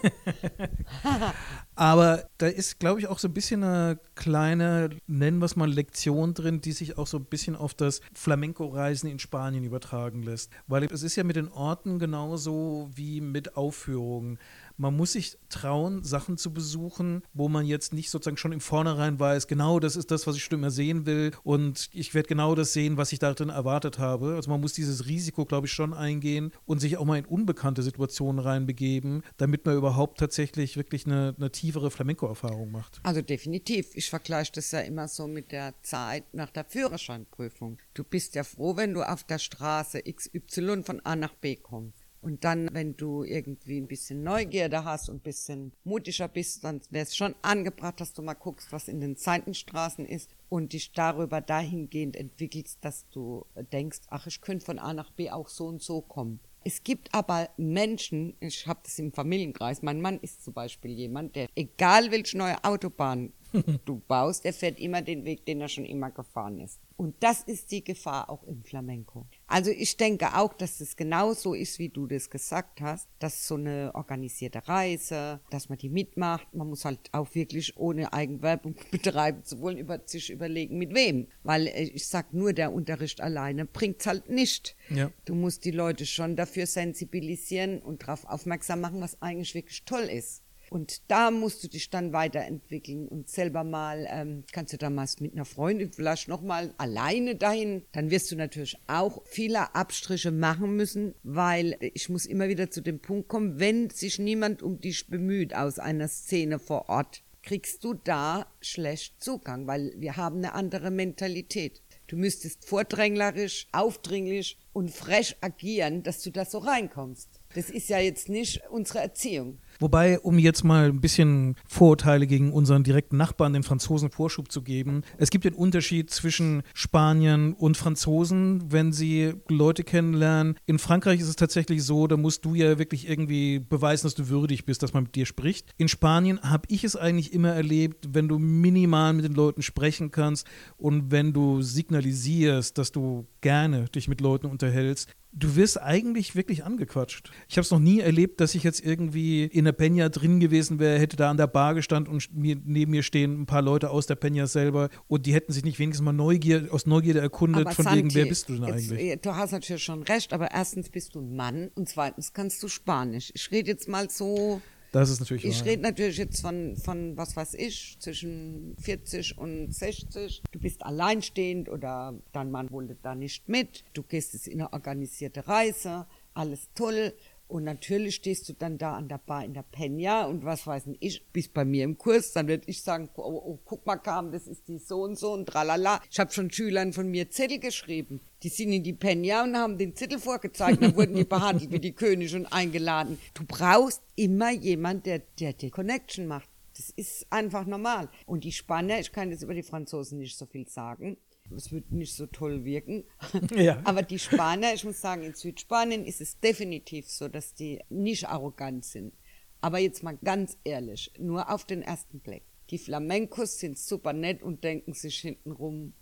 Speaker 1: Aber da ist, glaube ich, auch so ein bisschen eine kleine, nennen wir es mal, Lektion drin, die sich auch so ein bisschen auf das Flamenco-Reisen in Spanien übertragen lässt. Weil es ist ja mit den Orten genauso wie mit Aufführungen man muss sich trauen, Sachen zu besuchen, wo man jetzt nicht sozusagen schon im Vornherein weiß, genau das ist das, was ich schon immer sehen will und ich werde genau das sehen, was ich darin erwartet habe. Also man muss dieses Risiko, glaube ich, schon eingehen und sich auch mal in unbekannte Situationen reinbegeben, damit man überhaupt tatsächlich wirklich eine, eine tiefere Flamenco-Erfahrung macht.
Speaker 2: Also definitiv. Ich vergleiche das ja immer so mit der Zeit nach der Führerscheinprüfung. Du bist ja froh, wenn du auf der Straße XY von A nach B kommst. Und dann, wenn du irgendwie ein bisschen Neugierde hast und ein bisschen mutiger bist, dann wäre es schon angebracht, dass du mal guckst, was in den Seitenstraßen ist und dich darüber dahingehend entwickelst, dass du denkst, ach, ich könnte von A nach B auch so und so kommen. Es gibt aber Menschen, ich habe das im Familienkreis, mein Mann ist zum Beispiel jemand, der, egal welche neue Autobahn du baust, der fährt immer den Weg, den er schon immer gefahren ist. Und das ist die Gefahr auch im Flamenco. Also ich denke auch, dass es genauso ist, wie du das gesagt hast, dass so eine organisierte Reise, dass man die mitmacht, man muss halt auch wirklich ohne Eigenwerbung betreiben zu wollen, über sich überlegen, mit wem. Weil äh, ich sag nur, der Unterricht alleine bringt's halt nicht. Ja. Du musst die Leute schon dafür sensibilisieren und darauf aufmerksam machen, was eigentlich wirklich toll ist. Und da musst du dich dann weiterentwickeln und selber mal, ähm, kannst du damals mit einer Freundin vielleicht nochmal alleine dahin. Dann wirst du natürlich auch viele Abstriche machen müssen, weil ich muss immer wieder zu dem Punkt kommen, wenn sich niemand um dich bemüht aus einer Szene vor Ort, kriegst du da schlecht Zugang, weil wir haben eine andere Mentalität. Du müsstest vordränglerisch, aufdringlich und frech agieren, dass du da so reinkommst. Das ist ja jetzt nicht unsere Erziehung.
Speaker 1: Wobei, um jetzt mal ein bisschen Vorurteile gegen unseren direkten Nachbarn, den Franzosen, Vorschub zu geben, es gibt den Unterschied zwischen Spaniern und Franzosen, wenn sie Leute kennenlernen. In Frankreich ist es tatsächlich so, da musst du ja wirklich irgendwie beweisen, dass du würdig bist, dass man mit dir spricht. In Spanien habe ich es eigentlich immer erlebt, wenn du minimal mit den Leuten sprechen kannst und wenn du signalisierst, dass du gerne dich mit Leuten unterhältst, du wirst eigentlich wirklich angequatscht. Ich habe es noch nie erlebt, dass ich jetzt irgendwie in der Peña drin gewesen wäre, hätte da an der Bar gestanden und mir, neben mir stehen ein paar Leute aus der Peña selber und die hätten sich nicht wenigstens mal Neugier, aus Neugierde erkundet, aber von Santi, wegen, wer bist du denn eigentlich?
Speaker 2: Jetzt, du hast natürlich schon recht, aber erstens bist du ein Mann und zweitens kannst du Spanisch. Ich rede jetzt mal so
Speaker 1: das ist natürlich
Speaker 2: Ich rede natürlich jetzt von, von, was weiß ich, zwischen 40 und 60. Du bist alleinstehend oder dein Mann wollte da nicht mit. Du gehst jetzt in eine organisierte Reise. Alles toll. Und natürlich stehst du dann da an der Bar in der Peña und was weiß ich, bist bei mir im Kurs, dann würde ich sagen, oh, oh, guck mal, Kam, das ist die so und so und tralala. Ich habe schon Schülern von mir Zettel geschrieben. Die sind in die Peña und haben den Zettel vorgezeigt, dann wurden die behandelt wie die Könige und eingeladen. Du brauchst immer jemand, der, der die Connection macht. Das ist einfach normal. Und die Spanier, ich kann jetzt über die Franzosen nicht so viel sagen, es wird nicht so toll wirken. Ja. Aber die Spanier, ich muss sagen, in Südspanien ist es definitiv so, dass die nicht arrogant sind. Aber jetzt mal ganz ehrlich, nur auf den ersten Blick. Die Flamencos sind super nett und denken sich hintenrum,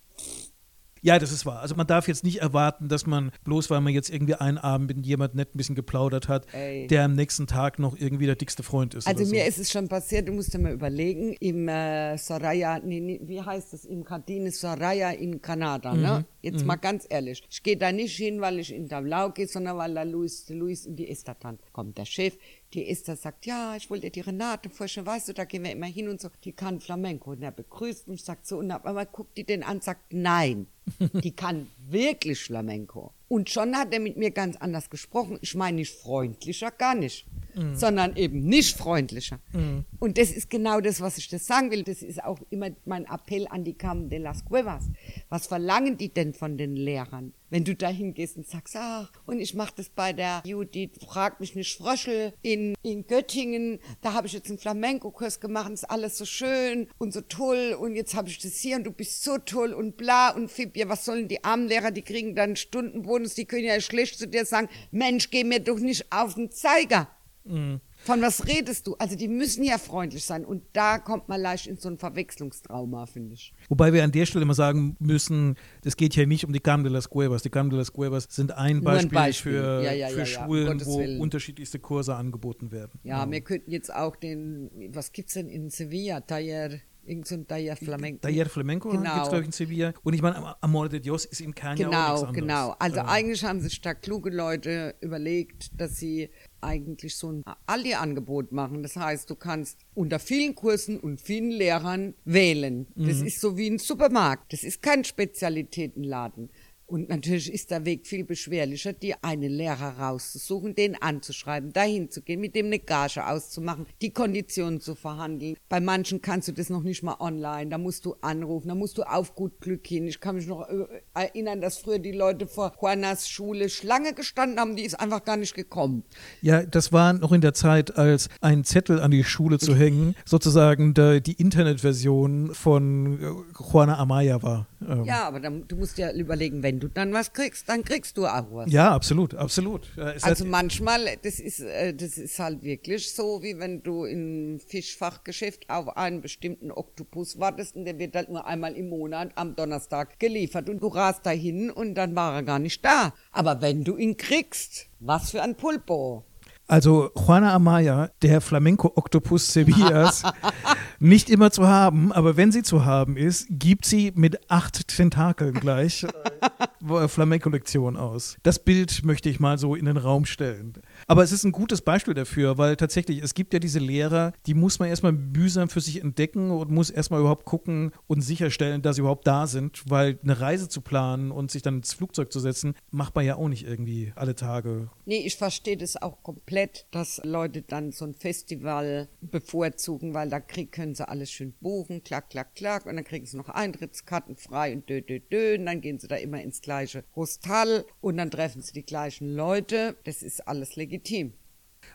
Speaker 1: ja, das ist wahr. Also man darf jetzt nicht erwarten, dass man, bloß weil man jetzt irgendwie einen Abend mit jemand nett ein bisschen geplaudert hat, Ey. der am nächsten Tag noch irgendwie der dickste Freund ist.
Speaker 2: Also mir
Speaker 1: so.
Speaker 2: ist es schon passiert, du musst dir mal überlegen, im äh, Soraya, nee, nee, wie heißt das, im Kantine Soraya in Kanada, ne? mhm. ne? Jetzt mhm. mal ganz ehrlich. Ich gehe da nicht hin, weil ich in Davlau gehe, sondern weil da Luis, Luis in die Esther kommt. Der Chef, die Esther sagt, ja, ich wollte die Renate vorstellen, weißt du, da gehen wir immer hin und so. Die kann Flamenco. Und er begrüßt mich, sagt so, und auf einmal guckt die den an, sagt, nein, die kann wirklich Flamenco. Und schon hat er mit mir ganz anders gesprochen. Ich meine nicht freundlicher, gar nicht. mhm. sondern eben nicht freundlicher. Mhm. Und das ist genau das, was ich das sagen will. Das ist auch immer mein Appell an die Carmen de las Cuevas. Was verlangen die denn von den Lehrern? Wenn du da hingehst und sagst, ach, und ich mache das bei der Judith, frag mich nicht Fröschel in, in Göttingen, da habe ich jetzt einen Flamenco-Kurs gemacht, ist alles so schön und so toll und jetzt habe ich das hier und du bist so toll und bla und Fib, ja, was sollen die armen Lehrer, die kriegen dann Stundenbonus, die können ja schlecht zu dir sagen, Mensch, geh mir doch nicht auf den Zeiger. Mhm. Von was redest du? Also die müssen ja freundlich sein und da kommt man leicht in so ein Verwechslungstrauma, finde ich.
Speaker 1: Wobei wir an der Stelle immer sagen müssen, es geht hier nicht um die Carmen de las Cuevas. Die Carmen de las Cuevas sind ein Beispiel, ein Beispiel. für, ja, ja, für ja, Schulen, wo Willen. unterschiedlichste Kurse angeboten werden.
Speaker 2: Ja, wir könnten jetzt auch den, was gibt es denn in Sevilla? Taller Irgend so ein Taller Flamenco.
Speaker 1: Taller Flamenco genau. gibt es, glaube ich, in Sevilla. Und ich meine, Amor de Dios ist im Kern
Speaker 2: genau,
Speaker 1: ja auch
Speaker 2: nichts Genau, genau. Also ähm. eigentlich haben sich da kluge Leute überlegt, dass sie eigentlich so ein Aldi-Angebot machen. Das heißt, du kannst unter vielen Kursen und vielen Lehrern wählen. Das mhm. ist so wie ein Supermarkt. Das ist kein Spezialitätenladen. Und natürlich ist der Weg viel beschwerlicher, dir einen Lehrer rauszusuchen, den anzuschreiben, dahin zu gehen, mit dem eine Gage auszumachen, die Konditionen zu verhandeln. Bei manchen kannst du das noch nicht mal online, da musst du anrufen, da musst du auf gut Glück hin. Ich kann mich noch äh, erinnern, dass früher die Leute vor Juanas Schule Schlange gestanden haben, die ist einfach gar nicht gekommen.
Speaker 1: Ja, das war noch in der Zeit, als ein Zettel an die Schule zu hängen, sozusagen die Internetversion von äh, Juana Amaya war.
Speaker 2: Ähm. Ja, aber dann, du musst ja überlegen, wenn du dann was kriegst, dann kriegst du auch was.
Speaker 1: Ja, absolut, absolut.
Speaker 2: Es also manchmal, das ist, äh, das ist halt wirklich so, wie wenn du im Fischfachgeschäft auf einen bestimmten Oktopus wartest und der wird halt nur einmal im Monat am Donnerstag geliefert und du rast dahin und dann war er gar nicht da. Aber wenn du ihn kriegst, was für ein Pulpo.
Speaker 1: Also Juana Amaya, der Flamenco-Oktopus Sevillas, nicht immer zu haben, aber wenn sie zu haben ist, gibt sie mit acht Tentakeln gleich äh, Flamenco-Lektion aus. Das Bild möchte ich mal so in den Raum stellen. Aber es ist ein gutes Beispiel dafür, weil tatsächlich, es gibt ja diese Lehrer, die muss man erstmal mühsam für sich entdecken und muss erstmal überhaupt gucken und sicherstellen, dass sie überhaupt da sind, weil eine Reise zu planen und sich dann ins Flugzeug zu setzen, macht man ja auch nicht irgendwie alle Tage.
Speaker 2: Nee, ich verstehe das auch komplett, dass Leute dann so ein Festival bevorzugen, weil da krieg, können sie alles schön buchen, klack, klack, klack, und dann kriegen sie noch Eintrittskarten frei und dö, dö, dö, und dann gehen sie da immer ins gleiche Hostel und dann treffen sie die gleichen Leute. Das ist alles legitim legitim.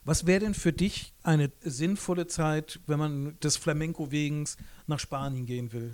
Speaker 1: Was wäre denn für dich eine sinnvolle Zeit, wenn man des Flamenco wegen nach Spanien gehen will?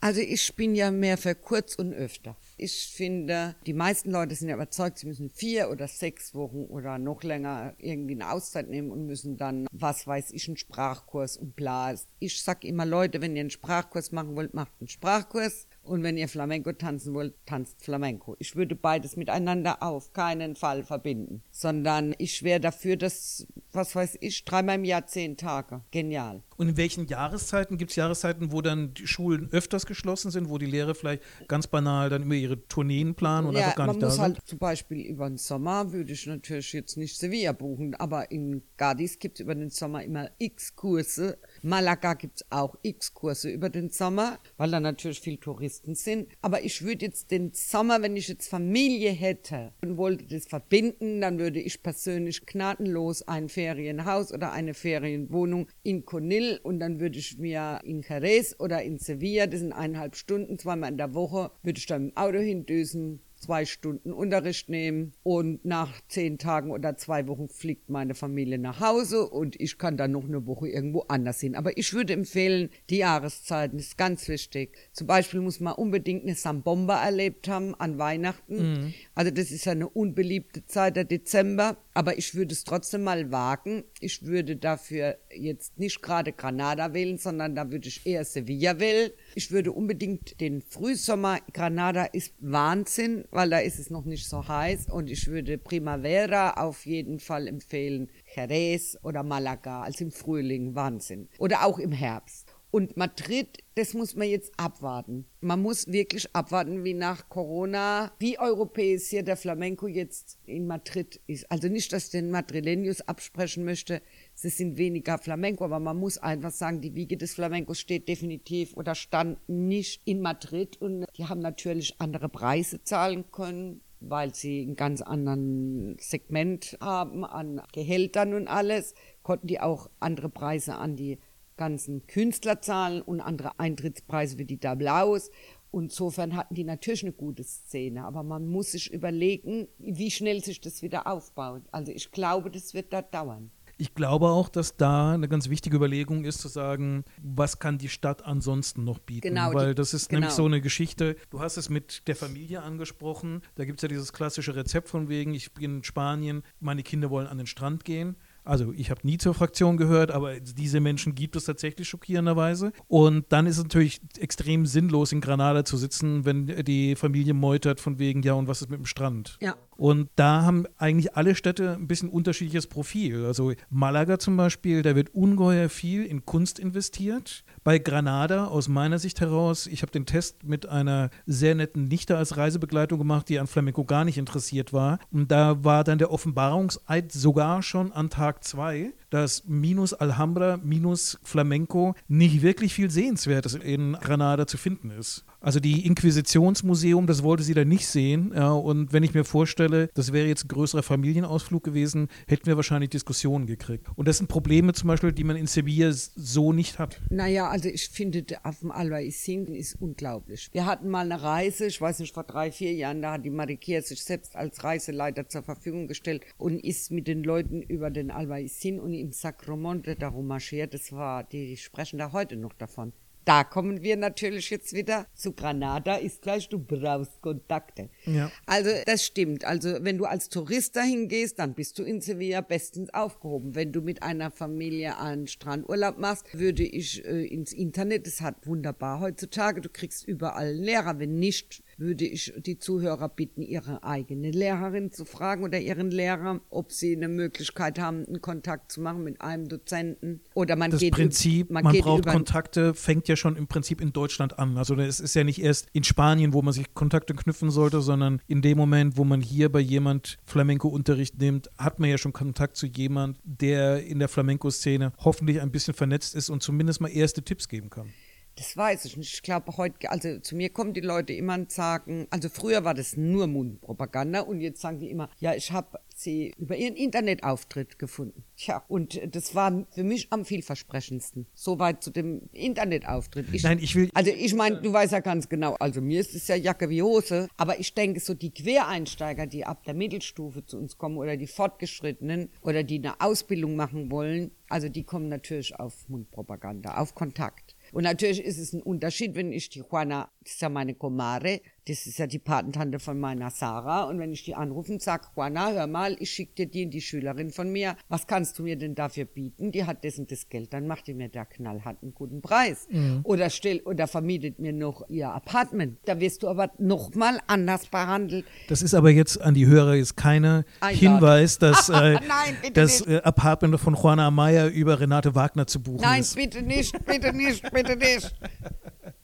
Speaker 2: Also ich bin ja mehr für kurz und öfter. Ich finde, die meisten Leute sind ja überzeugt, sie müssen vier oder sechs Wochen oder noch länger irgendwie eine Auszeit nehmen und müssen dann, was weiß ich, einen Sprachkurs und bla. Ich sag immer Leute, wenn ihr einen Sprachkurs machen wollt, macht einen Sprachkurs. Und wenn ihr Flamenco tanzen wollt, tanzt Flamenco. Ich würde beides miteinander auf keinen Fall verbinden, sondern ich wäre dafür, dass, was weiß ich, dreimal im Jahr zehn Tage. Genial.
Speaker 1: Und in welchen Jahreszeiten? Gibt es Jahreszeiten, wo dann die Schulen öfters geschlossen sind, wo die Lehrer vielleicht ganz banal dann immer ihre Tourneen planen und ja, einfach gar nicht da sind? man muss halt
Speaker 2: zum Beispiel über den Sommer, würde ich natürlich jetzt nicht Sevilla buchen, aber in Gadis gibt es über den Sommer immer x Kurse Malaga gibt es auch x Kurse über den Sommer, weil da natürlich viel Touristen sind. Aber ich würde jetzt den Sommer, wenn ich jetzt Familie hätte und wollte das verbinden, dann würde ich persönlich gnadenlos ein Ferienhaus oder eine Ferienwohnung in Conil und dann würde ich mir in Jerez oder in Sevilla, das sind eineinhalb Stunden, zweimal in der Woche, würde ich dann im Auto hindüsen, zwei Stunden Unterricht nehmen und nach zehn Tagen oder zwei Wochen fliegt meine Familie nach Hause und ich kann dann noch eine Woche irgendwo anders hin. Aber ich würde empfehlen, die Jahreszeiten ist ganz wichtig. Zum Beispiel muss man unbedingt eine Sambomba erlebt haben an Weihnachten. Mhm. Also das ist ja eine unbeliebte Zeit, der Dezember. Aber ich würde es trotzdem mal wagen. Ich würde dafür jetzt nicht gerade Granada wählen, sondern da würde ich eher Sevilla wählen. Ich würde unbedingt den Frühsommer, Granada ist Wahnsinn, weil da ist es noch nicht so heiß. Und ich würde Primavera auf jeden Fall empfehlen. Jerez oder Malaga, als im Frühling, Wahnsinn. Oder auch im Herbst. Und Madrid, das muss man jetzt abwarten. Man muss wirklich abwarten, wie nach Corona, wie europäisch hier der Flamenco jetzt in Madrid ist. Also nicht, dass ich den Madrileños absprechen möchte, sie sind weniger Flamenco, aber man muss einfach sagen, die Wiege des Flamencos steht definitiv oder stand nicht in Madrid und die haben natürlich andere Preise zahlen können weil sie ein ganz anderen Segment haben an Gehältern und alles, konnten die auch andere Preise an die ganzen Künstler zahlen und andere Eintrittspreise für die Tablaus. Insofern hatten die natürlich eine gute Szene, aber man muss sich überlegen, wie schnell sich das wieder aufbaut. Also ich glaube, das wird da dauern.
Speaker 1: Ich glaube auch, dass da eine ganz wichtige Überlegung ist, zu sagen, was kann die Stadt ansonsten noch bieten?
Speaker 2: Genau,
Speaker 1: Weil das ist
Speaker 2: genau.
Speaker 1: nämlich so eine Geschichte. Du hast es mit der Familie angesprochen. Da gibt es ja dieses klassische Rezept von wegen, ich bin in Spanien, meine Kinder wollen an den Strand gehen. Also ich habe nie zur Fraktion gehört, aber diese Menschen gibt es tatsächlich schockierenderweise. Und dann ist es natürlich extrem sinnlos, in Granada zu sitzen, wenn die Familie meutert von wegen, ja, und was ist mit dem Strand?
Speaker 2: Ja.
Speaker 1: Und da haben eigentlich alle Städte ein bisschen unterschiedliches Profil. Also Malaga zum Beispiel, da wird ungeheuer viel in Kunst investiert. Bei Granada, aus meiner Sicht heraus, ich habe den Test mit einer sehr netten Nichte als Reisebegleitung gemacht, die an Flamenco gar nicht interessiert war. Und da war dann der Offenbarungseid sogar schon an Tag zwei, dass minus Alhambra, minus Flamenco nicht wirklich viel Sehenswertes in Granada zu finden ist. Also die Inquisitionsmuseum, das wollte sie da nicht sehen. Ja, und wenn ich mir vorstelle, das wäre jetzt ein größerer Familienausflug gewesen, hätten wir wahrscheinlich Diskussionen gekriegt. Und das sind Probleme zum Beispiel, die man in Sevilla so nicht hat.
Speaker 2: Naja, also ich finde, auf dem Albaicin ist unglaublich. Wir hatten mal eine Reise, ich weiß nicht, vor drei, vier Jahren, da hat die Marikia sich selbst als Reiseleiter zur Verfügung gestellt und ist mit den Leuten über den Albaicin und im Sacromonte darum marschiert. Das war, die sprechen da heute noch davon. Da kommen wir natürlich jetzt wieder zu Granada, ist gleich, du brauchst Kontakte.
Speaker 1: Ja.
Speaker 2: Also das stimmt. Also wenn du als Tourist dahin gehst, dann bist du in Sevilla bestens aufgehoben. Wenn du mit einer Familie einen Strandurlaub machst, würde ich äh, ins Internet, das hat wunderbar heutzutage, du kriegst überall Lehrer. Wenn nicht, würde ich die Zuhörer bitten, ihre eigene Lehrerin zu fragen oder ihren Lehrer, ob sie eine Möglichkeit haben, einen Kontakt zu machen mit einem Dozenten. Oder man
Speaker 1: Das
Speaker 2: geht
Speaker 1: Prinzip,
Speaker 2: man,
Speaker 1: man,
Speaker 2: geht
Speaker 1: braucht Kontakte, fängt ja schon im Prinzip in Deutschland an. Also es ist ja nicht erst in Spanien, wo man sich Kontakte knüpfen sollte, sondern in dem Moment, wo man hier bei jemand Flamenco-Unterricht nimmt, hat man ja schon Kontakt zu jemand, der in der Flamenco-Szene hoffentlich ein bisschen vernetzt ist und zumindest mal erste Tipps geben kann.
Speaker 2: Das weiß ich nicht. Ich glaube heute, also zu mir kommen die Leute immer und sagen, also früher war das nur Mundpropaganda und jetzt sagen die immer, ja, ich habe sie über ihren Internetauftritt gefunden. Tja, und das war für mich am vielversprechendsten. Soweit zu dem Internetauftritt. Ich,
Speaker 1: Nein, ich will-
Speaker 2: Also ich meine, du weißt ja ganz genau, also mir ist es ja Jacke wie Hose, aber ich denke so die Quereinsteiger, die ab der Mittelstufe zu uns kommen oder die Fortgeschrittenen oder die eine Ausbildung machen wollen, also die kommen natürlich auf Mundpropaganda, auf Kontakt. Und natürlich ist es ein Unterschied, wenn ich die Juana, das ist ja meine Comare, das ist ja die Patentante von meiner Sarah, und wenn ich die anrufe und sage, Juana, hör mal, ich schicke dir die und die Schülerin von mir, was kannst du mir denn dafür bieten? Die hat das und das Geld, dann macht die mir da knallhart einen guten Preis. Oder stell, oder vermietet mir noch ihr Apartment. Da wirst du aber nochmal anders behandelt.
Speaker 1: Das ist aber jetzt an die Hörer jetzt keine
Speaker 2: Einladung.
Speaker 1: Hinweis, dass äh,
Speaker 2: Nein,
Speaker 1: das äh, Apartment von Juana Amaya über Renate Wagner zu buchen
Speaker 2: Nein,
Speaker 1: ist.
Speaker 2: bitte nicht, bitte nicht, bitte nicht.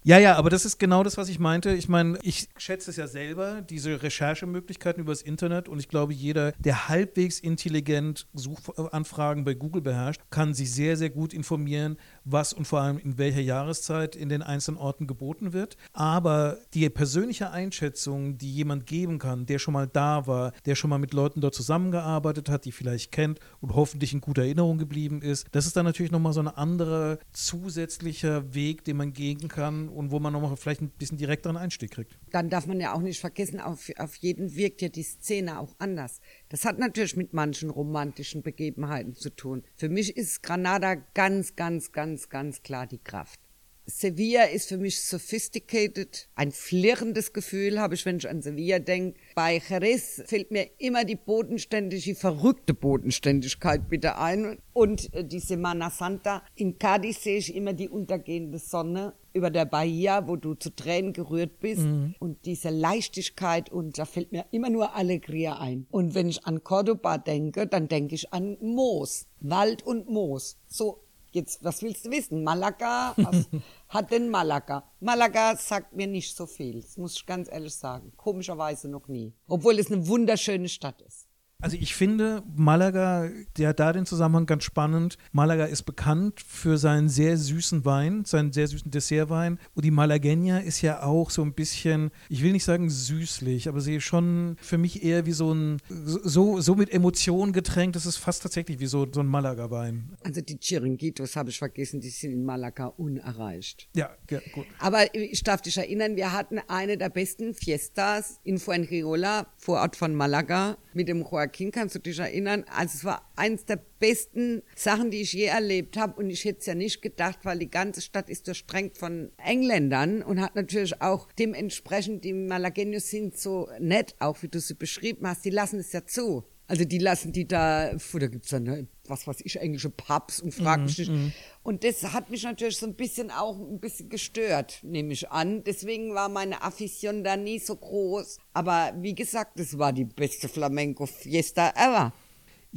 Speaker 1: Ja, ja, aber das ist genau das, was ich meinte. Ich meine, ich schätze es ja selber, diese Recherchemöglichkeiten übers Internet und ich glaube, jeder, der halbwegs intelligent Suchanfragen bei Google beherrscht, kann sich sehr, sehr gut informieren, was und vor allem in welcher Jahreszeit in den einzelnen Orten geboten wird. Aber die persönliche Einschätzung, die jemand geben kann, der schon mal da war, der schon mal mit Leuten dort zusammengearbeitet hat, die vielleicht kennt und hoffentlich in guter Erinnerung geblieben ist, das ist dann natürlich nochmal so ein anderer zusätzlicher Weg, den man gehen kann und wo man nochmal vielleicht ein bisschen direkteren Einstieg kriegt.
Speaker 2: dann darf man ja auch nicht vergessen, auf, auf jeden wirkt ja die Szene auch anders. Das hat natürlich mit manchen romantischen Begebenheiten zu tun. Für mich ist Granada ganz, ganz, ganz, ganz klar die Kraft. Sevilla ist für mich sophisticated. Ein flirrendes Gefühl habe ich, wenn ich an Sevilla denke. Bei Jerez fällt mir immer die bodenständige, verrückte Bodenständigkeit bitte ein. Und äh, die Semana Santa. In Cadiz sehe ich immer die untergehende Sonne über der Bahia, wo du zu Tränen gerührt bist. Und diese Leichtigkeit und da fällt mir immer nur Alegria ein. Und wenn ich an Cordoba denke, dann denke ich an Moos. Wald und Moos. So Jetzt, was willst du wissen? Malaga, was hat denn Malaga? Malaga sagt mir nicht so viel, das muss ich ganz ehrlich sagen. Komischerweise noch nie. Obwohl es eine wunderschöne Stadt ist.
Speaker 1: Also ich finde Malaga, der da den Zusammenhang ganz spannend. Malaga ist bekannt für seinen sehr süßen Wein, seinen sehr süßen Dessertwein. Und die Malagueña ist ja auch so ein bisschen, ich will nicht sagen süßlich, aber sie ist schon für mich eher wie so ein, so, so mit Emotionen getränkt, das ist fast tatsächlich wie so, so ein Malaga-Wein.
Speaker 2: Also die Chiringuitos habe ich vergessen, die sind in Malaga unerreicht.
Speaker 1: Ja, ja, gut.
Speaker 2: Aber ich darf dich erinnern, wir hatten eine der besten Fiestas in Fuengirola, Vorort von Malaga, mit dem Joaquin kannst du dich erinnern? Also es war eins der besten Sachen, die ich je erlebt habe. Und ich hätte es ja nicht gedacht, weil die ganze Stadt ist durchdrängt von Engländern und hat natürlich auch dementsprechend, die Malagueños sind so nett, auch wie du sie beschrieben hast, die lassen es ja zu. Also die lassen die da, da gibt's dann, ne, was weiß ich, englische Pubs und frag mich nicht. Mm, Und das hat mich natürlich so ein bisschen auch ein bisschen gestört, nehme ich an. Deswegen war meine Affition da nie so groß. Aber wie gesagt, das war die beste Flamenco-Fiesta ever.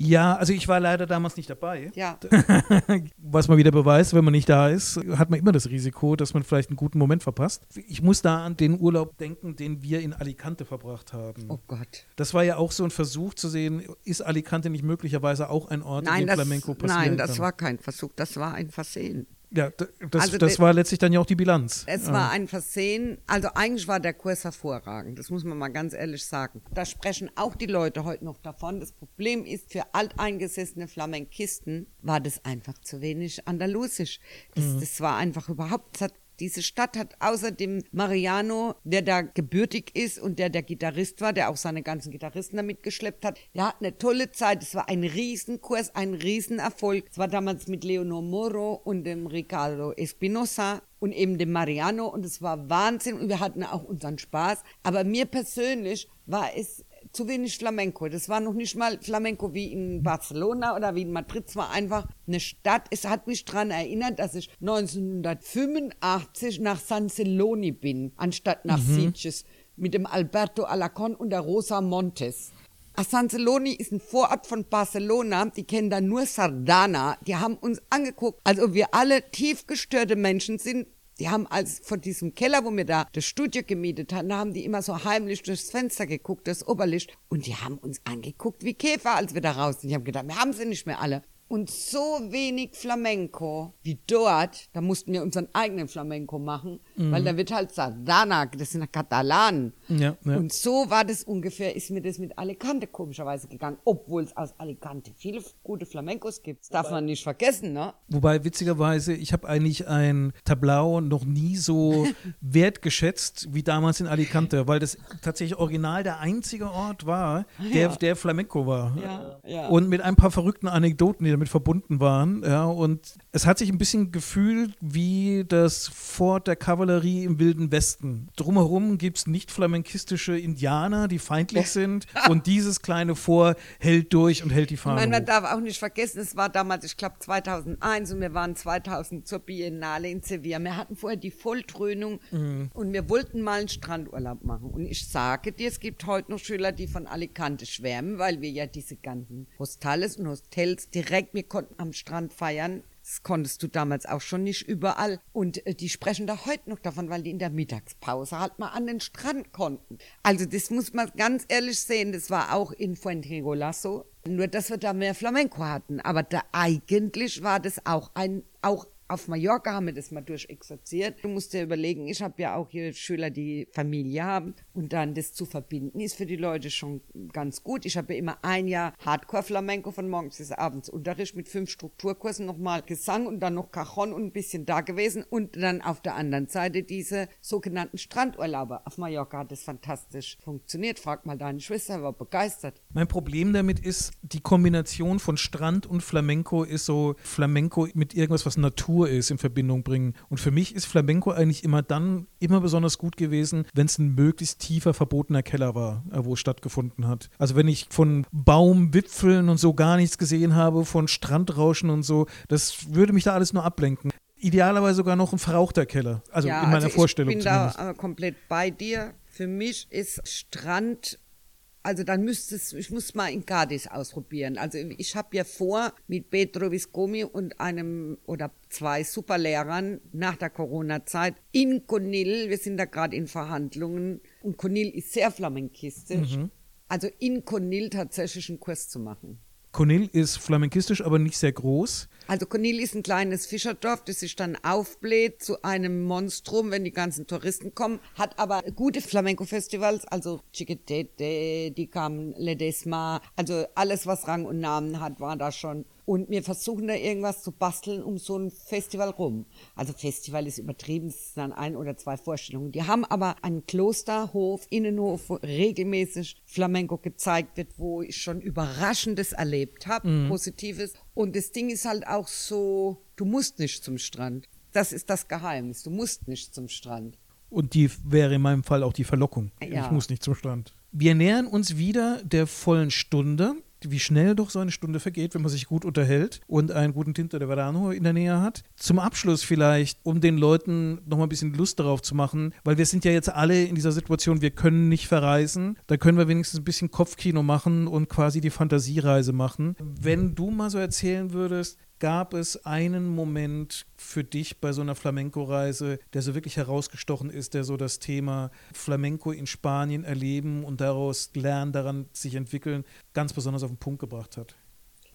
Speaker 1: Ja, also ich war leider damals nicht dabei.
Speaker 2: Ja.
Speaker 1: Was man wieder beweist, wenn man nicht da ist, hat man immer das Risiko, dass man vielleicht einen guten Moment verpasst. Ich muss da an den Urlaub denken, den wir in Alicante verbracht haben.
Speaker 2: Oh Gott.
Speaker 1: Das war ja auch so ein Versuch zu sehen, ist Alicante nicht möglicherweise auch ein Ort,
Speaker 2: Nein,
Speaker 1: in dem
Speaker 2: das,
Speaker 1: Flamenco passieren
Speaker 2: nein, das
Speaker 1: kann?
Speaker 2: war kein Versuch, das war ein Versehen.
Speaker 1: Ja, das,
Speaker 2: Also
Speaker 1: das war letztlich dann ja auch die Bilanz.
Speaker 2: Es
Speaker 1: ja.
Speaker 2: war ein Versehen. Also eigentlich war der Kurs hervorragend. Das muss man mal ganz ehrlich sagen. Da sprechen auch die Leute heute noch davon. Das Problem ist, für alteingesessene Flamenkisten war das einfach zu wenig andalusisch. Das, das war einfach überhaupt, das hat diese Stadt hat außer dem Mariano, der da gebürtig ist und der der Gitarrist war, der auch seine ganzen Gitarristen da mitgeschleppt hat, der hat eine tolle Zeit. Es war ein Riesenkurs, ein Riesenerfolg. Es war damals mit Leonor Moro und dem Ricardo Espinosa und eben dem Mariano und es war Wahnsinn und wir hatten auch unseren Spaß. Aber mir persönlich war es zu wenig Flamenco. Das war noch nicht mal Flamenco wie in Barcelona oder wie in Madrid. Es war einfach eine Stadt. Es hat mich daran erinnert, dass ich 1985 nach San Celoni bin, anstatt nach Sitges, mit dem Alberto Alacon und der Rosa Montes. Ah, San Celoni ist ein Vorort von Barcelona. Die kennen da nur Sardana. Die haben uns angeguckt, als ob wir alle tief gestörte Menschen sind. Die haben als von diesem Keller, wo wir da das Studio gemietet hatten, da haben die immer so heimlich durchs Fenster geguckt, das Oberlicht. Und die haben uns angeguckt wie Käfer, als wir da raus sind. Ich habe gedacht, wir haben sie nicht mehr alle. Und so wenig Flamenco wie dort, da mussten wir unseren eigenen Flamenco machen, weil da wird halt Sardana, das sind Katalanen.
Speaker 1: Ja, ja.
Speaker 2: Und so war das ungefähr, ist mir das mit Alicante komischerweise gegangen, obwohl es aus Alicante viele gute Flamencos gibt. Das darf man nicht vergessen, ne?
Speaker 1: Wobei witzigerweise, ich habe eigentlich ein Tablau noch nie so wertgeschätzt wie damals in Alicante, weil das tatsächlich original der einzige Ort war, der, der Flamenco war.
Speaker 2: Ja, ja.
Speaker 1: Und mit ein paar verrückten Anekdoten, die damit verbunden waren. Ja, und es hat sich ein bisschen gefühlt wie das Fort der Kavallerie im Wilden Westen. Drumherum gibt es nicht flamenkistische Indianer, die feindlich sind. Und dieses kleine Fort hält durch und hält die
Speaker 2: Ich
Speaker 1: Fahne.
Speaker 2: meine, man darf auch nicht vergessen, es war damals, ich glaube 2001 und wir waren 2000 zur Biennale in Sevilla. Wir hatten vorher die Volltrönung und wir wollten mal einen Strandurlaub machen. Und ich sage dir, es gibt heute noch Schüler, die von Alicante schwärmen, weil wir ja diese ganzen Hostales und Hostels direkt, wir konnten am Strand feiern. Das konntest du damals auch schon nicht überall. Und äh, die sprechen da heute noch davon, weil die in der Mittagspause halt mal an den Strand konnten. Also das muss man ganz ehrlich sehen. Das war auch in Fuengirola so. Nur, dass wir da mehr Flamenco hatten. Aber da eigentlich war das auch ein, auch auf Mallorca haben wir das mal durchexerziert. Du musst dir überlegen, ich habe ja auch hier Schüler, die Familie haben und dann das zu verbinden ist für die Leute schon ganz gut. Ich habe ja immer ein Jahr Hardcore Flamenco von morgens bis abends Unterricht mit fünf Strukturkursen, nochmal Gesang und dann noch Cajon und ein bisschen da gewesen und dann auf der anderen Seite diese sogenannten Strandurlaube. Auf Mallorca hat das fantastisch funktioniert. Frag mal deine Schwester, war begeistert.
Speaker 1: Mein Problem damit ist, die Kombination von Strand und Flamenco ist so Flamenco mit irgendwas, was Natur ist, in Verbindung bringen. Und für mich ist Flamenco eigentlich immer dann immer besonders gut gewesen, wenn es ein möglichst tiefer verbotener Keller war, äh, wo es stattgefunden hat. Also wenn ich von Baumwipfeln und so gar nichts gesehen habe, von Strandrauschen und so, das würde mich da alles nur ablenken. Idealerweise sogar noch ein verrauchter Keller. Also in meiner
Speaker 2: also
Speaker 1: Vorstellung
Speaker 2: Ich bin
Speaker 1: zumindest.
Speaker 2: da äh, komplett bei dir. Für mich ist Strand, also dann müsste es, ich muss mal in Cadiz ausprobieren. Also ich habe ja vor, mit Pedro Viscomi und einem oder zwei Superlehrern nach der Corona-Zeit in Conil, wir sind da gerade in Verhandlungen und Conil ist sehr flamenkistisch. also in Conil tatsächlich einen Kurs zu machen.
Speaker 1: Conil ist flamenkistisch, aber nicht sehr groß.
Speaker 2: Also Conil ist ein kleines Fischerdorf, das sich dann aufbläht zu einem Monstrum, wenn die ganzen Touristen kommen, hat aber gute Flamenco-Festivals, also Chiquitete, die kamen, Ledesma, also alles, was Rang und Namen hat, war da schon. Und wir versuchen da irgendwas zu basteln um so ein Festival rum. Also Festival ist übertrieben, es sind dann ein oder zwei Vorstellungen. Die haben aber einen Klosterhof, Innenhof, wo regelmäßig Flamenco gezeigt wird, wo ich schon Überraschendes erlebt habe, mhm. Positives. Und das Ding ist halt auch so, du musst nicht zum Strand. Das ist das Geheimnis. Du musst nicht zum Strand.
Speaker 1: Und die wäre in meinem Fall auch die Verlockung. Ja. Ich muss nicht zum Strand. Wir nähern uns wieder der vollen Stunde wie schnell doch so eine Stunde vergeht, wenn man sich gut unterhält und einen guten Tinto de Verano in der Nähe hat. Zum Abschluss vielleicht, um den Leuten nochmal ein bisschen Lust darauf zu machen, weil wir sind ja jetzt alle in dieser Situation, wir können nicht verreisen. Da können wir wenigstens ein bisschen Kopfkino machen und quasi die Fantasiereise machen. Wenn du mal so erzählen würdest, gab es einen Moment für dich bei so einer Flamenco-Reise, der so wirklich herausgestochen ist, der so das Thema Flamenco in Spanien erleben und daraus lernen, daran sich entwickeln, ganz besonders auf den Punkt gebracht hat?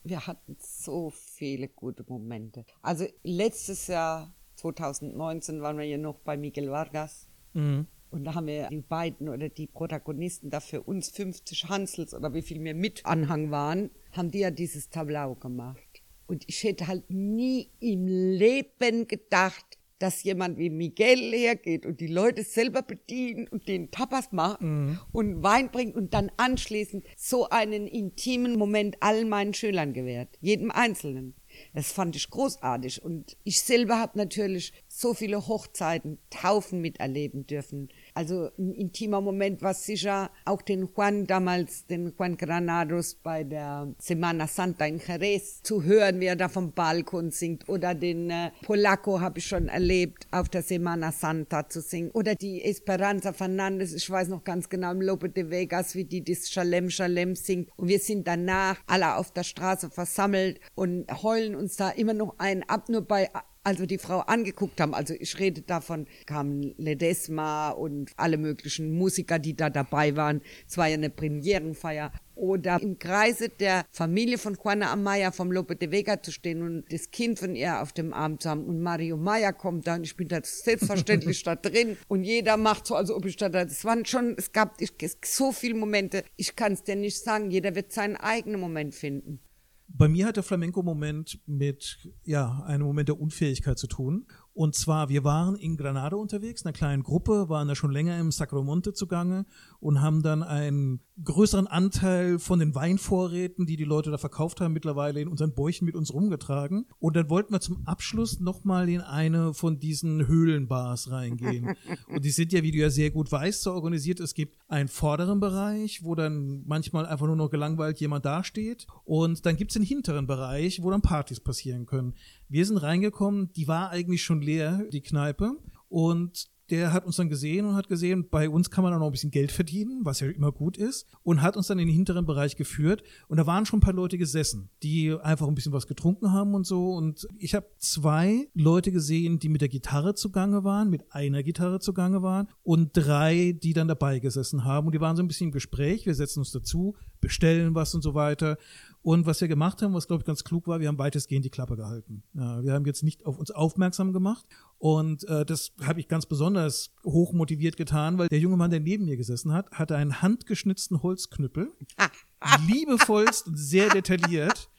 Speaker 2: Wir hatten so viele gute Momente. Also letztes Jahr, 2019, waren wir ja noch bei Miguel Vargas. Mhm. Und da haben wir die beiden oder die Protagonisten da für uns 50 Hansels oder wie viel wir mit Anhang waren, haben die ja dieses Tableau gemacht. Und ich hätte halt nie im Leben gedacht, dass jemand wie Miguel hergeht und die Leute selber bedient und den Tapas macht mhm. und Wein bringt und dann anschließend so einen intimen Moment allen meinen Schülern gewährt, jedem Einzelnen. Das fand ich großartig und ich selber habe natürlich so viele Hochzeiten, Taufen miterleben dürfen also ein intimer Moment war sicher auch den Juan damals, den Juan Granados bei der Semana Santa in Jerez zu hören, wie er da vom Balkon singt. Oder den äh, Polaco habe ich schon erlebt, auf der Semana Santa zu singen. Oder die Esperanza Fernandez, ich weiß noch ganz genau, im Lope de Vegas, wie die das Shalem Shalem singt. Und wir sind danach alle auf der Straße versammelt und heulen uns da immer noch ein ab, nur bei also die Frau angeguckt haben, also ich rede davon, kamen Ledesma und alle möglichen Musiker, die da dabei waren. Es war ja eine Premierenfeier. Oder im Kreise der Familie von Juana Amaya vom Lope de Vega zu stehen und das Kind von ihr auf dem Arm zu haben. Und Mario Maya kommt da und ich bin da selbstverständlich da drin. Und jeder macht so, also ob ich da, das waren schon, es gab ich, so viele Momente, ich kann es dir nicht sagen. Jeder wird seinen eigenen Moment finden.
Speaker 1: Bei mir hat der Flamenco-Moment mit ja, einem Moment der Unfähigkeit zu tun. Und zwar, wir waren in Granada unterwegs, einer kleinen Gruppe, waren da schon länger im Sacromonte zugange und haben dann einen größeren Anteil von den Weinvorräten, die die Leute da verkauft haben, mittlerweile in unseren Bäuchen mit uns rumgetragen. Und dann wollten wir zum Abschluss nochmal in eine von diesen Höhlenbars reingehen. und die sind ja, wie du ja sehr gut weißt, so organisiert. Es gibt einen vorderen Bereich, wo dann manchmal einfach nur noch gelangweilt jemand dasteht. Und dann gibt es den hinteren Bereich, wo dann Partys passieren können. Wir sind reingekommen, die war eigentlich schon leer, die Kneipe. Und der hat uns dann gesehen und hat gesehen, bei uns kann man auch noch ein bisschen Geld verdienen, was ja immer gut ist, und hat uns dann in den hinteren Bereich geführt. Und da waren schon ein paar Leute gesessen, die einfach ein bisschen was getrunken haben und so. Und ich habe zwei Leute gesehen, die mit der Gitarre zugange waren, mit einer Gitarre zugange waren, und drei, die dann dabei gesessen haben. Und die waren so ein bisschen im Gespräch. Wir setzen uns dazu, bestellen was und so weiter. Und was wir gemacht haben, was glaube ich ganz klug war, wir haben weitestgehend die Klappe gehalten. Ja, wir haben jetzt nicht auf uns aufmerksam gemacht. Und äh, das habe ich ganz besonders hoch motiviert getan, weil der junge Mann, der neben mir gesessen hat, hatte einen handgeschnitzten Holzknüppel. liebevollst und sehr detailliert.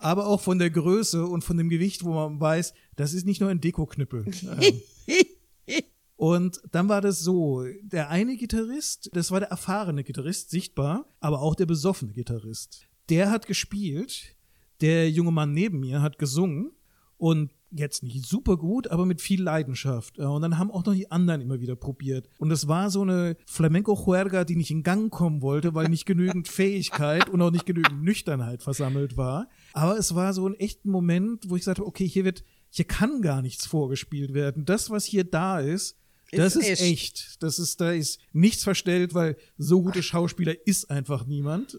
Speaker 1: Aber auch von der Größe und von dem Gewicht, wo man weiß, das ist nicht nur ein Dekoknüppel. Und dann war das so, der eine Gitarrist, das war der erfahrene Gitarrist, sichtbar, aber auch der besoffene Gitarrist der hat gespielt, der junge Mann neben mir hat gesungen und jetzt nicht super gut, aber mit viel Leidenschaft. Und dann haben auch noch die anderen immer wieder probiert. Und es war so eine Flamenco-Juerga, die nicht in Gang kommen wollte, weil nicht genügend Fähigkeit und auch nicht genügend Nüchternheit versammelt war. Aber es war so ein echter Moment, wo ich sagte, okay, hier wird, hier kann gar nichts vorgespielt werden. Das, was hier da ist, das ist, ist echt. echt. Das ist, da ist nichts verstellt, weil so gute Schauspieler ist einfach niemand.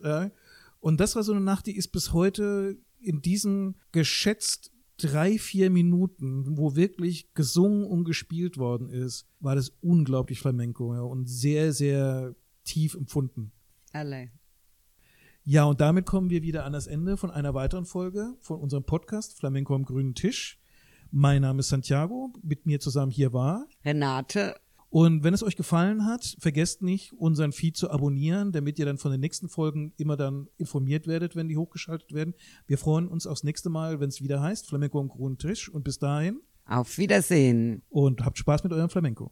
Speaker 1: Und das war so eine Nacht, die ist bis heute in diesen geschätzt drei, vier Minuten, wo wirklich gesungen und gespielt worden ist, war das unglaublich Flamenco ja, und sehr, sehr tief empfunden.
Speaker 2: Alle.
Speaker 1: Ja, und damit kommen wir wieder an das Ende von einer weiteren Folge von unserem Podcast Flamenco am grünen Tisch. Mein Name ist Santiago, mit mir zusammen hier war
Speaker 2: Renate.
Speaker 1: Und wenn es euch gefallen hat, vergesst nicht, unseren Feed zu abonnieren, damit ihr dann von den nächsten Folgen immer dann informiert werdet, wenn die hochgeschaltet werden. Wir freuen uns aufs nächste Mal, wenn es wieder heißt Flamenco am grünen Tisch. Und bis dahin.
Speaker 2: Auf Wiedersehen.
Speaker 1: Und habt Spaß mit eurem Flamenco.